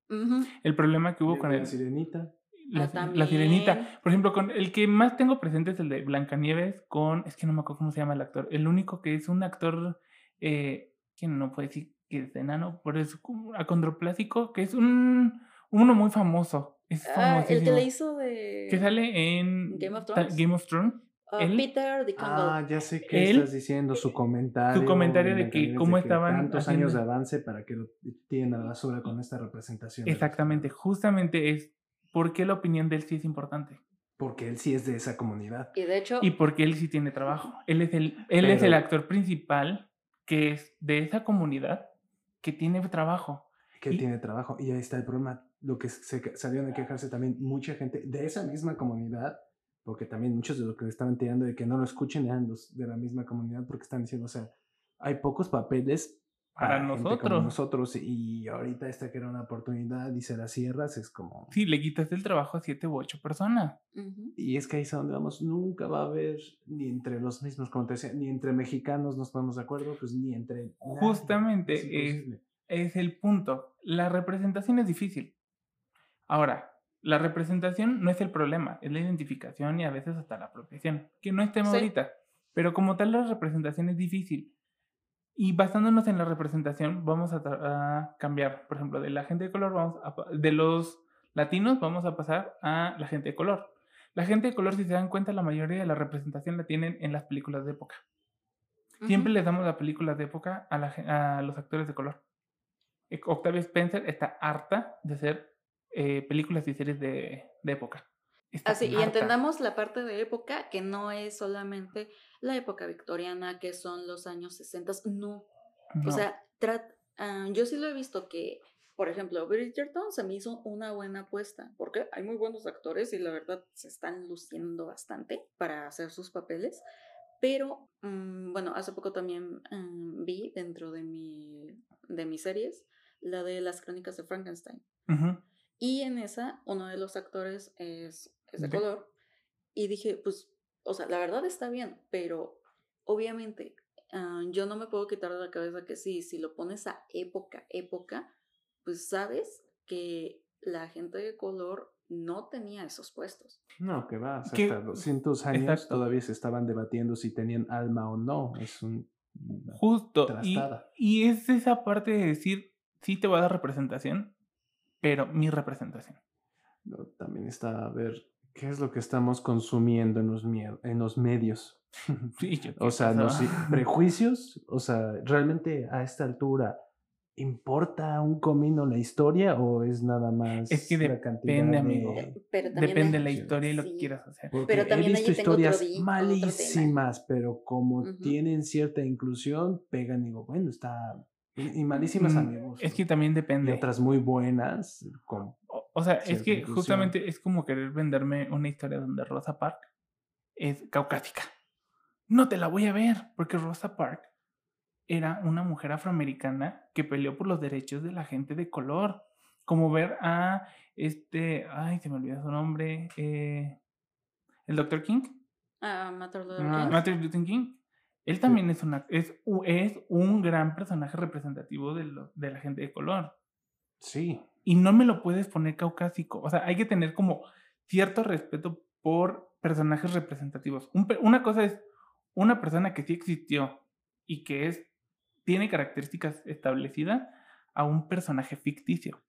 El problema que hubo con la el... Sirenita. La, ah, la, sirenita. Por ejemplo, con el que más tengo presente es el de Blancanieves con, es que no me acuerdo cómo se llama el actor, el único que es un actor, eh, que no puede decir que es enano, pero es acondroplásico, que es un, uno muy famoso. Es ah, el que le hizo de... Que sale en Game of Thrones. Game of Thrones. Ah, Peter de Ah, ya sé qué estás diciendo, su comentario. Su comentario de que cómo estaban. Tantos años de avance para que lo tiren a la basura con esta representación. Exactamente, justamente es por qué la opinión de él sí es importante. Porque él sí es de esa comunidad. Y de hecho. Y porque él sí tiene trabajo. Él es el, él es el actor principal que es de esa comunidad que tiene trabajo. Que tiene trabajo. Y ahí está el problema. Lo que se salió de quejarse también mucha gente de esa misma comunidad porque también muchos de los que estaban tirando de que no lo escuchen eran los de la misma comunidad porque están diciendo, o sea, hay pocos papeles para, nosotros. nosotros y ahorita esta que era una oportunidad y se la cierras es como... Sí, le quitas el trabajo a siete u ocho personas. Y es que ahí es a donde vamos, nunca va a haber ni entre los mismos, como te decía, ni entre mexicanos nos ponemos de acuerdo, pues ni entre... Justamente es, es el punto. La representación es difícil. Ahora, la representación no es el problema, es la identificación y a veces hasta la apropiación, que no es tema ahorita, pero como tal la representación es difícil. Y basándonos en la representación, vamos a, cambiar, por ejemplo, de la gente de color, vamos a, de los latinos, vamos a pasar a la gente de color. La gente de color, si se dan cuenta, la mayoría de la representación la tienen en las películas de época. Siempre les damos las películas de época a, a los actores de color. Octavia Spencer está harta de ser eh, películas y series de, de época. Así, y entendamos la parte de época que no es solamente la época victoriana, que son los años 60, no. O sea, ah, yo sí lo he visto que, por ejemplo, Bridgerton se me hizo una buena apuesta, porque hay muy buenos actores y la verdad se están luciendo bastante para hacer sus papeles. Pero, mm, bueno, hace poco también mm, vi dentro de, mi, de mis series la de las crónicas de Frankenstein. Y en esa, uno de los actores es, es de color. Y dije, pues, o sea, la verdad está bien, pero obviamente ah, yo no me puedo quitar de la cabeza que sí, si lo pones a época, época, pues sabes que la gente de color no tenía esos puestos. No, que va, hasta Que- 200 años Exacto. todavía se estaban debatiendo si tenían alma o no. Es un... Justo. Y, y es esa parte de decir, sí te voy a dar representación, pero mi representación. no, También está a ver qué es lo que estamos consumiendo en los, en los medios. Sí, yo O sea, no i- prejuicios, o sea, ¿realmente a esta altura importa un comino la historia o es nada más Es que la cantidad depende, de- amigo. Depende de hay- la historia y lo que Sí. quieras hacer. Porque Pero también he visto otro historias otro malísimas, pero como Ujú. tienen cierta inclusión, pegan y digo, bueno, está... Y y malísimas Mm, amigos. Es que también Y depende. otras muy buenas, con O, o sea, es que inclusión. justamente es como querer venderme una historia donde Rosa Park es caucásica. No te la voy a ver, porque Rosa Park era una mujer afroamericana que peleó por los derechos de la gente de color. Como ver a este, ay, se me olvidó su nombre, eh, el Dr. King, Ah, Martin Luther Ah, King. Martin Luther King. Él también es, una, es, es un gran personaje representativo de, lo- de la gente de color Sí, y no me lo puedes poner caucásico. O sea, hay que tener como cierto respeto por personajes representativos. Un una cosa es una persona que sí existió y que es tiene características establecidas a un personaje ficticio.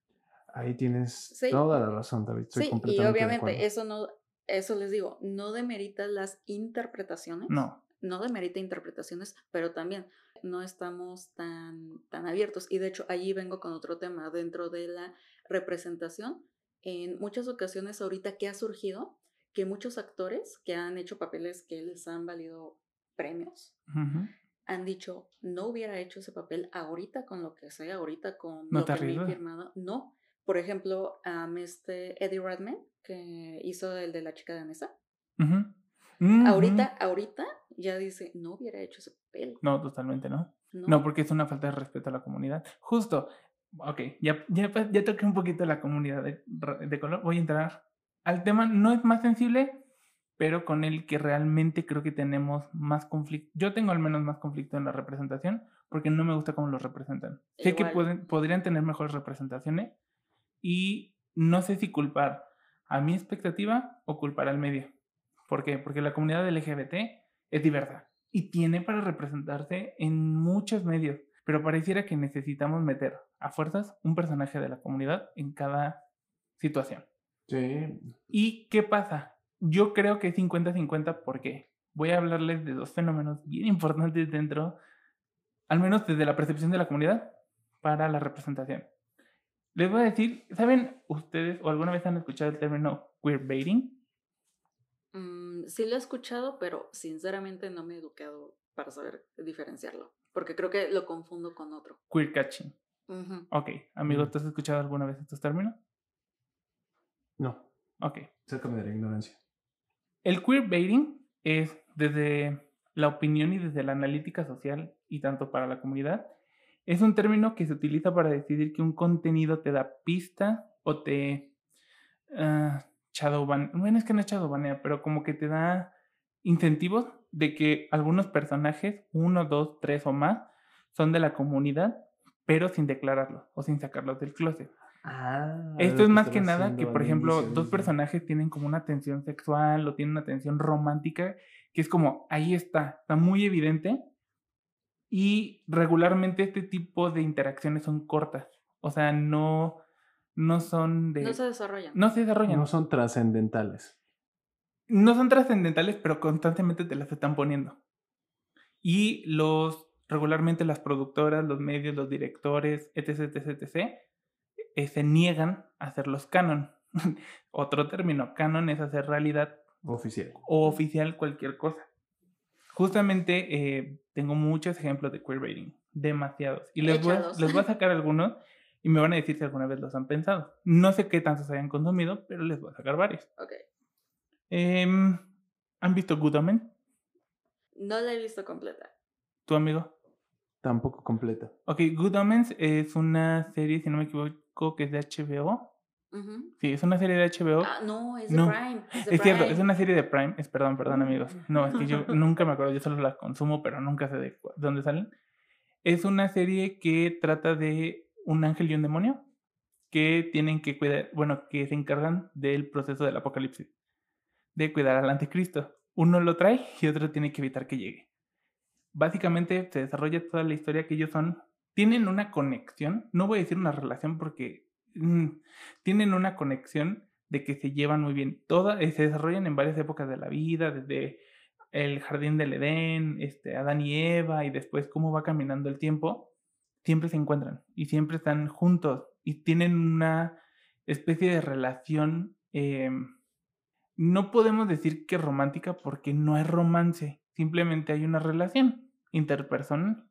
ahí tienes Sí. toda la razón, David. Estoy Sí, y completamente de obviamente acuerdo. eso no, eso les digo, no demerita las interpretaciones. No, no demerita interpretaciones, pero también no estamos tan, tan abiertos. Y de hecho, allí vengo con otro tema dentro de la representación. En muchas ocasiones ahorita que ha surgido que muchos actores que han hecho papeles que les han valido premios han dicho, no hubiera hecho ese papel ahorita con lo que sea, ahorita con ¿No lo que me he firmado. No. Por ejemplo, a este Eddie Redmayne, que hizo el de la chica danesa. Ahorita, ahorita ya dice, no hubiera hecho ese papel. No, totalmente no. No, No, porque es una falta de respeto a la comunidad. Justo, ok, ya, ya, pa- ya toqué un poquito la comunidad de, de color. Voy a entrar al tema, no es más sensible, pero con el que realmente creo que tenemos más conflicto. Yo tengo al menos más conflicto en la representación porque no me gusta cómo los representan. Sé que pueden, podrían tener mejores representaciones y no sé si culpar a mi expectativa o culpar al medio. ¿Por qué? Porque la comunidad LGBT es diversa y tiene para representarse en muchos medios, pero pareciera que necesitamos meter a fuerzas un personaje de la comunidad en cada situación. Sí, ¿Y qué pasa? Yo creo que es 50-50 porque voy a hablarles de dos fenómenos bien importantes dentro, al menos desde la percepción de la comunidad, para la representación. Les voy a decir, ¿saben ustedes o alguna vez han escuchado el término queerbaiting? Mm, sí lo he escuchado, pero sinceramente no me he educado para saber diferenciarlo, porque creo que lo confundo con otro. Queer catching. Ujú. Ok, amigo. ¿tú has escuchado alguna vez estos términos? no, Ok. sácame de la ignorancia. El queerbaiting es desde la opinión y desde la analítica social y tanto para la comunidad, es un término que se utiliza para decidir que un contenido te da pista o te ah, shadowban, bueno es que no es shadowbanea, pero como que te da incentivos de que algunos personajes, uno, dos, tres o más, son de la comunidad, pero sin declararlo o sin sacarlos del closet. Ah, Esto es más que nada que, por ejemplo, dos personajes tienen como una tensión sexual o tienen una tensión romántica, que es como, ahí está, está muy evidente. Y regularmente este tipo de interacciones son cortas. O sea, no, no son de... No se desarrollan. no se desarrollan. No son trascendentales. no son trascendentales, pero constantemente te las están poniendo. Y los, regularmente las productoras, los medios, los directores, etc., etc., etc., eh, se niegan a hacerlos canon. Otro término, canon es hacer realidad Oficial. o oficial cualquier cosa. Justamente eh, tengo muchos ejemplos de queerbaiting, demasiados. Y les voy, les voy a sacar algunos y me van a decir si alguna vez los han pensado. No sé qué tantos hayan consumido, pero les voy a sacar varios. Ok. Em, ¿Han visto Good Omen? No la he visto completa. ¿Tu amigo? Tampoco completa. Ok, Good Omens es una serie, si no me equivoco, que es de HBO. Ujú. Sí, es una serie de HBO. Ah, no, es de No, Prime. Es, de es cierto, Prime. es una serie de Prime. Es, perdón, perdón, Mm. amigos. No, es que yo nunca me acuerdo, yo solo las consumo, pero nunca sé de dónde salen. Es una serie que trata de un ángel y un demonio que tienen que cuidar, bueno, que se encargan del proceso del apocalipsis, de cuidar al anticristo. Uno lo trae y otro tiene que evitar que llegue. Básicamente se desarrolla toda la historia que ellos son, tienen una conexión, no voy a decir una relación porque mm, tienen una conexión de que se llevan muy bien. Toda, eh, se desarrollan en varias épocas de la vida, desde el jardín del Edén, este, Adán y Eva, y después cómo va caminando el tiempo, siempre se encuentran y siempre están juntos y tienen una especie de relación. eh, no podemos decir que romántica porque no es romance, simplemente hay una relación interpersonal.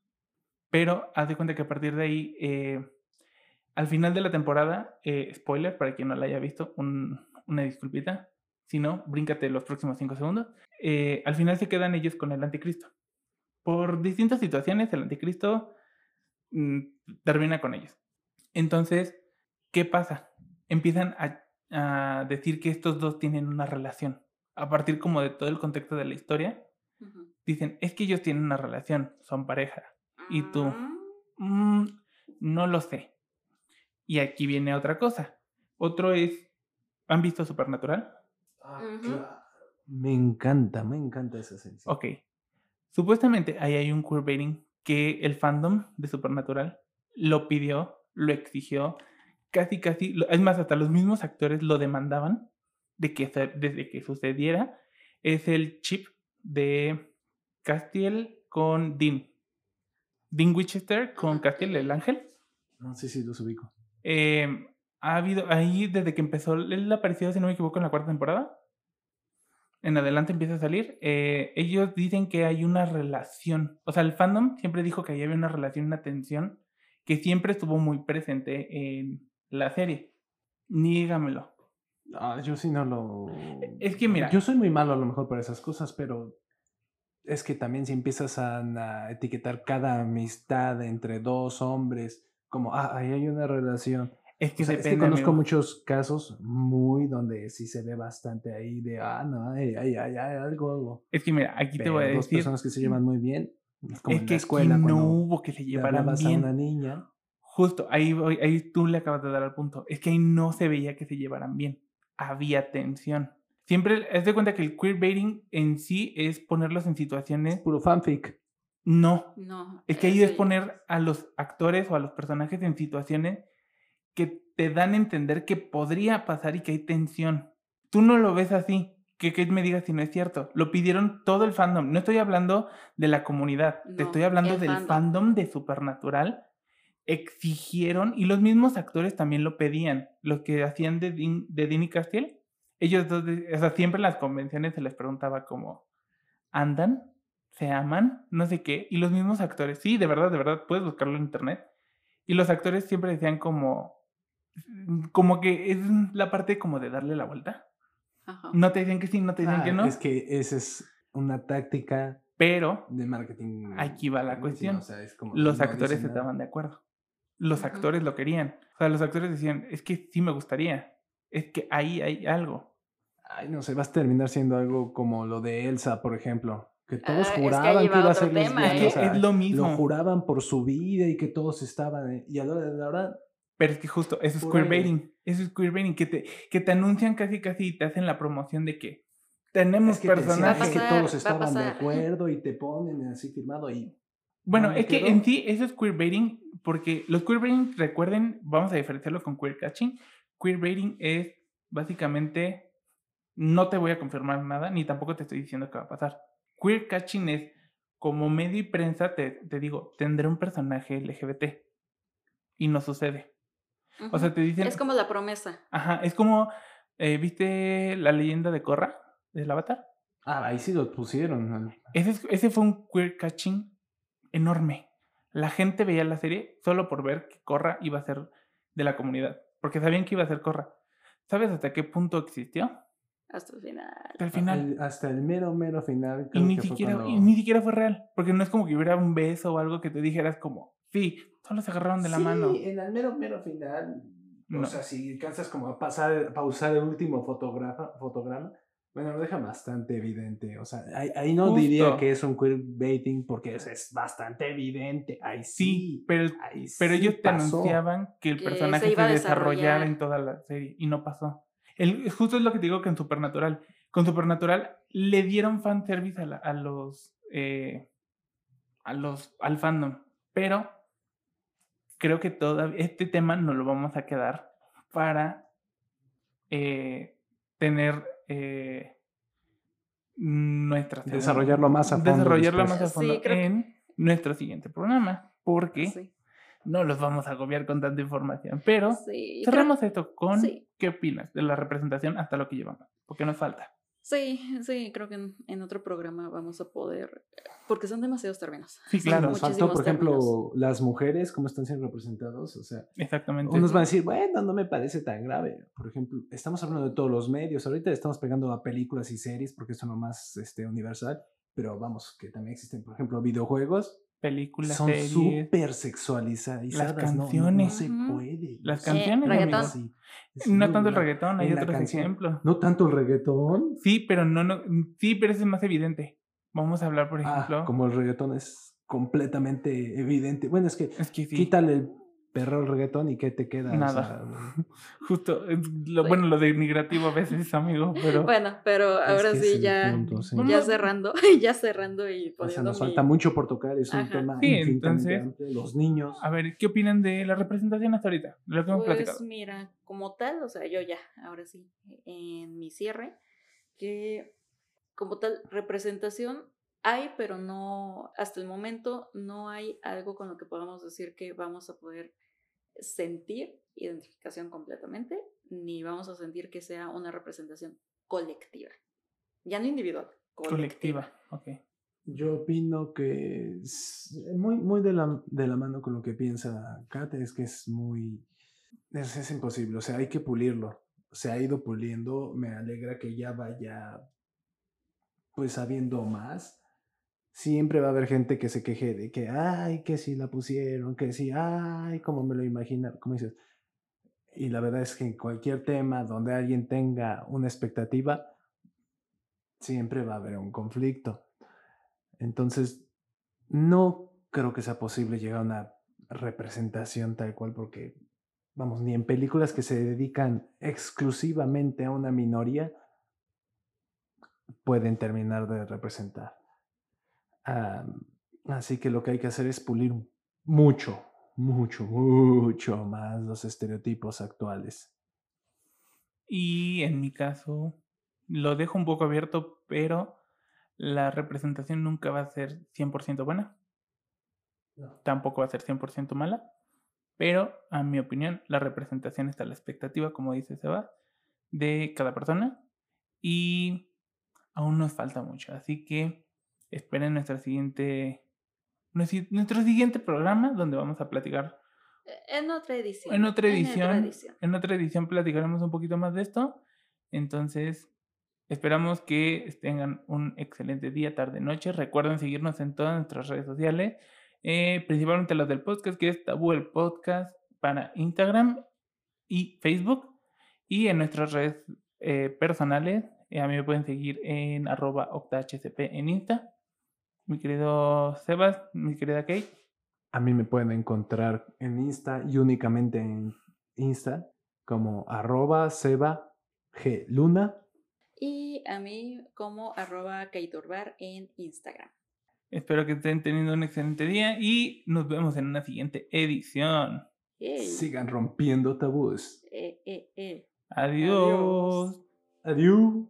Pero haz de cuenta que a partir de ahí, eh, al final de la temporada, eh, spoiler para quien no la haya visto, un- una disculpita. Si no, bríncate los próximos cinco segundos. al final se quedan ellos con el anticristo. Por distintas situaciones, el anticristo termina con ellos. Entonces, ¿qué pasa? Empiezan a, a decir que estos dos tienen una relación. A partir como de todo el contexto de la historia, dicen, es que ellos tienen una relación, son pareja. ¿Y tú? Mm, Mm, no lo sé. Y aquí viene otra cosa. Otro es, ¿han visto Supernatural? Ah, claro. Me encanta, me encanta esa sí. Ok. Supuestamente ahí hay un queerbaiting que el fandom de Supernatural lo pidió, lo exigió, casi, casi, es más, hasta los mismos actores lo demandaban de que, desde que sucediera. Es el chip de Castiel con Dean. Dean Winchester con Ah, Castiel, el ángel. No sé si los ubico. Eh, ha habido ahí desde que empezó, él apareció, si no me equivoco, en la cuarta temporada. En adelante empieza a salir. eh, ellos dicen que hay una relación. O sea, el fandom siempre dijo que ahí había una relación, una tensión que siempre estuvo muy presente en la serie. Nígamelo. Ah, yo sí no lo. Es que mira- Yo soy muy malo a lo mejor para esas cosas, pero es que también si empiezas a, a etiquetar cada amistad entre dos hombres, como, ah, ahí hay una relación. Es que O sea, es que depende. conozco amigo. muchos casos muy donde sí se ve bastante ahí de, ah, no, hay, hay, hay, hay algo, algo. Es que mira, aquí te voy a dos decir. personas que se llevan muy bien, es como Es en que la escuela aquí no hubo que se le llevaran hablabas a bien. una niña. Justo, ahí, voy- ahí tú le acabas de dar al punto. Es que ahí no se veía que se llevaran bien. Había tensión. Siempre, haz de cuenta que el queerbaiting en sí es ponerlos en Es situaciones. puro fanfic. No. No. Es que ahí es poner a los actores o a los personajes en situaciones que te dan a entender que podría pasar y que hay tensión. Tú no lo ves así. Que Kate me diga si no es cierto. Lo pidieron todo el fandom. No estoy hablando de la comunidad. te estoy hablando el del fandom. fandom de Supernatural. Exigieron, y los mismos actores también lo pedían. Los que hacían de Dean, de Dean y Castiel. Ellos dos, o sea, siempre en las convenciones se les preguntaba como, ¿andan? ¿Se aman? No sé qué. Y los mismos actores, sí, de verdad, de verdad, puedes buscarlo en internet. Y los actores siempre decían como, como que es la parte como de darle la vuelta. Ajá. No te dicen que sí, no te dicen Ah, que no. Es que esa es una táctica Pero de marketing. Aquí va la cuestión. o sea, es como los no actores estaban de acuerdo. Los actores lo querían. O sea, los actores decían, es que sí me gustaría. Es que ahí hay algo. Ay, no sé, vas a terminar siendo algo como lo de Elsa, por ejemplo. Que todos Ah, es que juraban que, iba a ser tema, lesbiana, Es que o sea, es lo mismo. Lo juraban por su vida y que todos estaban. eh, Y a la hora de la hora, Pero es que justo, eso es queerbaiting. Eso es queerbaiting, que te, que te anuncian casi casi y te hacen la promoción de que tenemos es que, te personajes. que todos estaban de acuerdo y te ponen así firmado y Bueno, no es que en sí eso es queerbaiting, porque los queerbaiting, recuerden, vamos a diferenciarlo con queer catching. Queerbaiting es básicamente, no te voy a confirmar nada, ni tampoco te estoy diciendo que va a pasar. Queer catching es, como medio y prensa, te, te digo, tendré un personaje LGBT. Y no sucede. O sea, te dicen, Es como la promesa. ajá, es como, eh, ¿viste la leyenda de Korra? ¿Del avatar? Ah, ahí sí lo pusieron. Ese, es- ese fue un queer catching enorme. La gente veía la serie solo por ver que Corra iba a ser de la comunidad, porque sabían que iba a ser Corra. ¿Sabes hasta qué punto existió? Hasta el final. Hasta el final. El- hasta el mero, mero final. y ni siquiera, cuando- y ni siquiera fue real, porque no es como que hubiera un beso o algo que te dijeras como, sí, solo se agarraron de la Sí, mano. en el mero, mero final. No. O sea, si alcanzas como a pasar, pausar el último fotografa, fotograma, bueno, lo deja bastante evidente. O sea, ahí, ahí no diría Justo. que es un queerbaiting porque es, es bastante evidente. Ahí sí. Sí, pero, ahí pero sí ellos te anunciaban que el Que personaje se iba a desarrollara desarrollar. en toda la serie y no pasó. El, justo es lo que te digo que en Supernatural. Con Supernatural le dieron fanservice a, la- a los. eh, a los. al fandom. Pero creo que todavía este tema no lo vamos a quedar para eh, tener eh, nuestra Desarrollarlo más a fondo. desarrollarlo después. más a Sí, fondo que- en nuestro siguiente programa porque Sí. no los vamos a agobiar con tanta información pero Sí, creo- cerramos esto con sí. qué opinas de la representación hasta lo que llevamos porque nos falta Sí, sí, creo que en, en otro programa vamos a poder, porque son demasiados términos. Sí, Son claro. Nos faltó, por ejemplo, términos. las mujeres, cómo están siendo representados. O sea, exactamente unos van a decir, bueno, no me parece tan grave. Por ejemplo, estamos hablando de todos los medios. Ahorita estamos pegando a películas y series porque es uno más este, universal. Pero vamos, que también existen, por ejemplo, videojuegos. Películas son series súper sexualizadas. Las no- no- No, canciones. se puede. Las canciones, sí, reggaetón. sí, es no tanto el reggaetón hay otros canción. ejemplos No tanto el reggaetón. sí pero no, no sí pero ese es más evidente vamos a hablar por Ah, ejemplo como el reggaetón es completamente evidente. Bueno, es que es que sí quítale el perro al reggaetón y ¿qué te queda? O Nada. sea, justo es lo Sí. bueno lo denigrativo a veces amigo pero Bueno, pero ahora que sí, el ya, punto, sí. ya cerrando, ya cerrando y o sea, poniendo nos mi- falta mucho por tocar. Es un Ajá. tema Sí, entonces- amplio. Los niños. A ver, ¿qué opinan de la representación hasta ahorita? De lo que hemos Pues platicado. mira, como tal, o sea, yo ya, ahora sí, en mi cierre, que como tal representación hay, pero no, hasta el momento no hay algo con lo que podamos decir que vamos a poder sentir identificación completamente, ni vamos a sentir que sea una representación colectiva. Ya no individual, colectiva. Colectiva, ok. Yo opino que es muy, muy de la, de la mano con lo que piensa Kat, es que es muy... Es, es imposible, o sea, hay que pulirlo. Se ha ido puliendo, me alegra que ya vaya pues habiendo más. Siempre va a haber gente que se queje de que, ay, que si la pusieron, que si, ay, como me lo imagina, como dices. Y la verdad es que en cualquier tema donde alguien tenga una expectativa, siempre va a haber un conflicto. Entonces, no creo que sea posible llegar a una representación tal cual porque, vamos, ni en películas que se dedican exclusivamente a una minoría pueden terminar de representar. Ah, así que lo que hay que hacer es pulir mucho, mucho, mucho más los estereotipos actuales. Y en mi caso, lo dejo un poco abierto, pero la representación nunca va a ser 100% buena. Tampoco va a ser 100% mala. Pero, a mi opinión, la representación está a la expectativa, como dice Seba, de cada persona. Y aún nos falta mucho. Así que esperen nuestra siguiente, nuestro siguiente programa donde vamos a platicar En otra edición. en otra En edición, otra edición. en otra edición platicaremos un poquito más de esto. Entonces, esperamos que tengan un excelente día, tarde, noche. Recuerden seguirnos en todas nuestras redes sociales, eh, principalmente las del podcast, que es Tabú el Podcast para Instagram y Facebook. Y en nuestras redes eh, personales, eh, a mí me pueden seguir en arroba octahcp en Insta. Mi querido Sebas, mi querida Kate. A mí me pueden encontrar en Insta y únicamente en Insta como arroba seba g luna. Y a mí como arroba kaiturbar en Instagram. Espero que estén teniendo un excelente día y nos vemos en una siguiente edición. Yay. Sigan rompiendo tabús. Eh, eh, eh. Adiós. Adiós.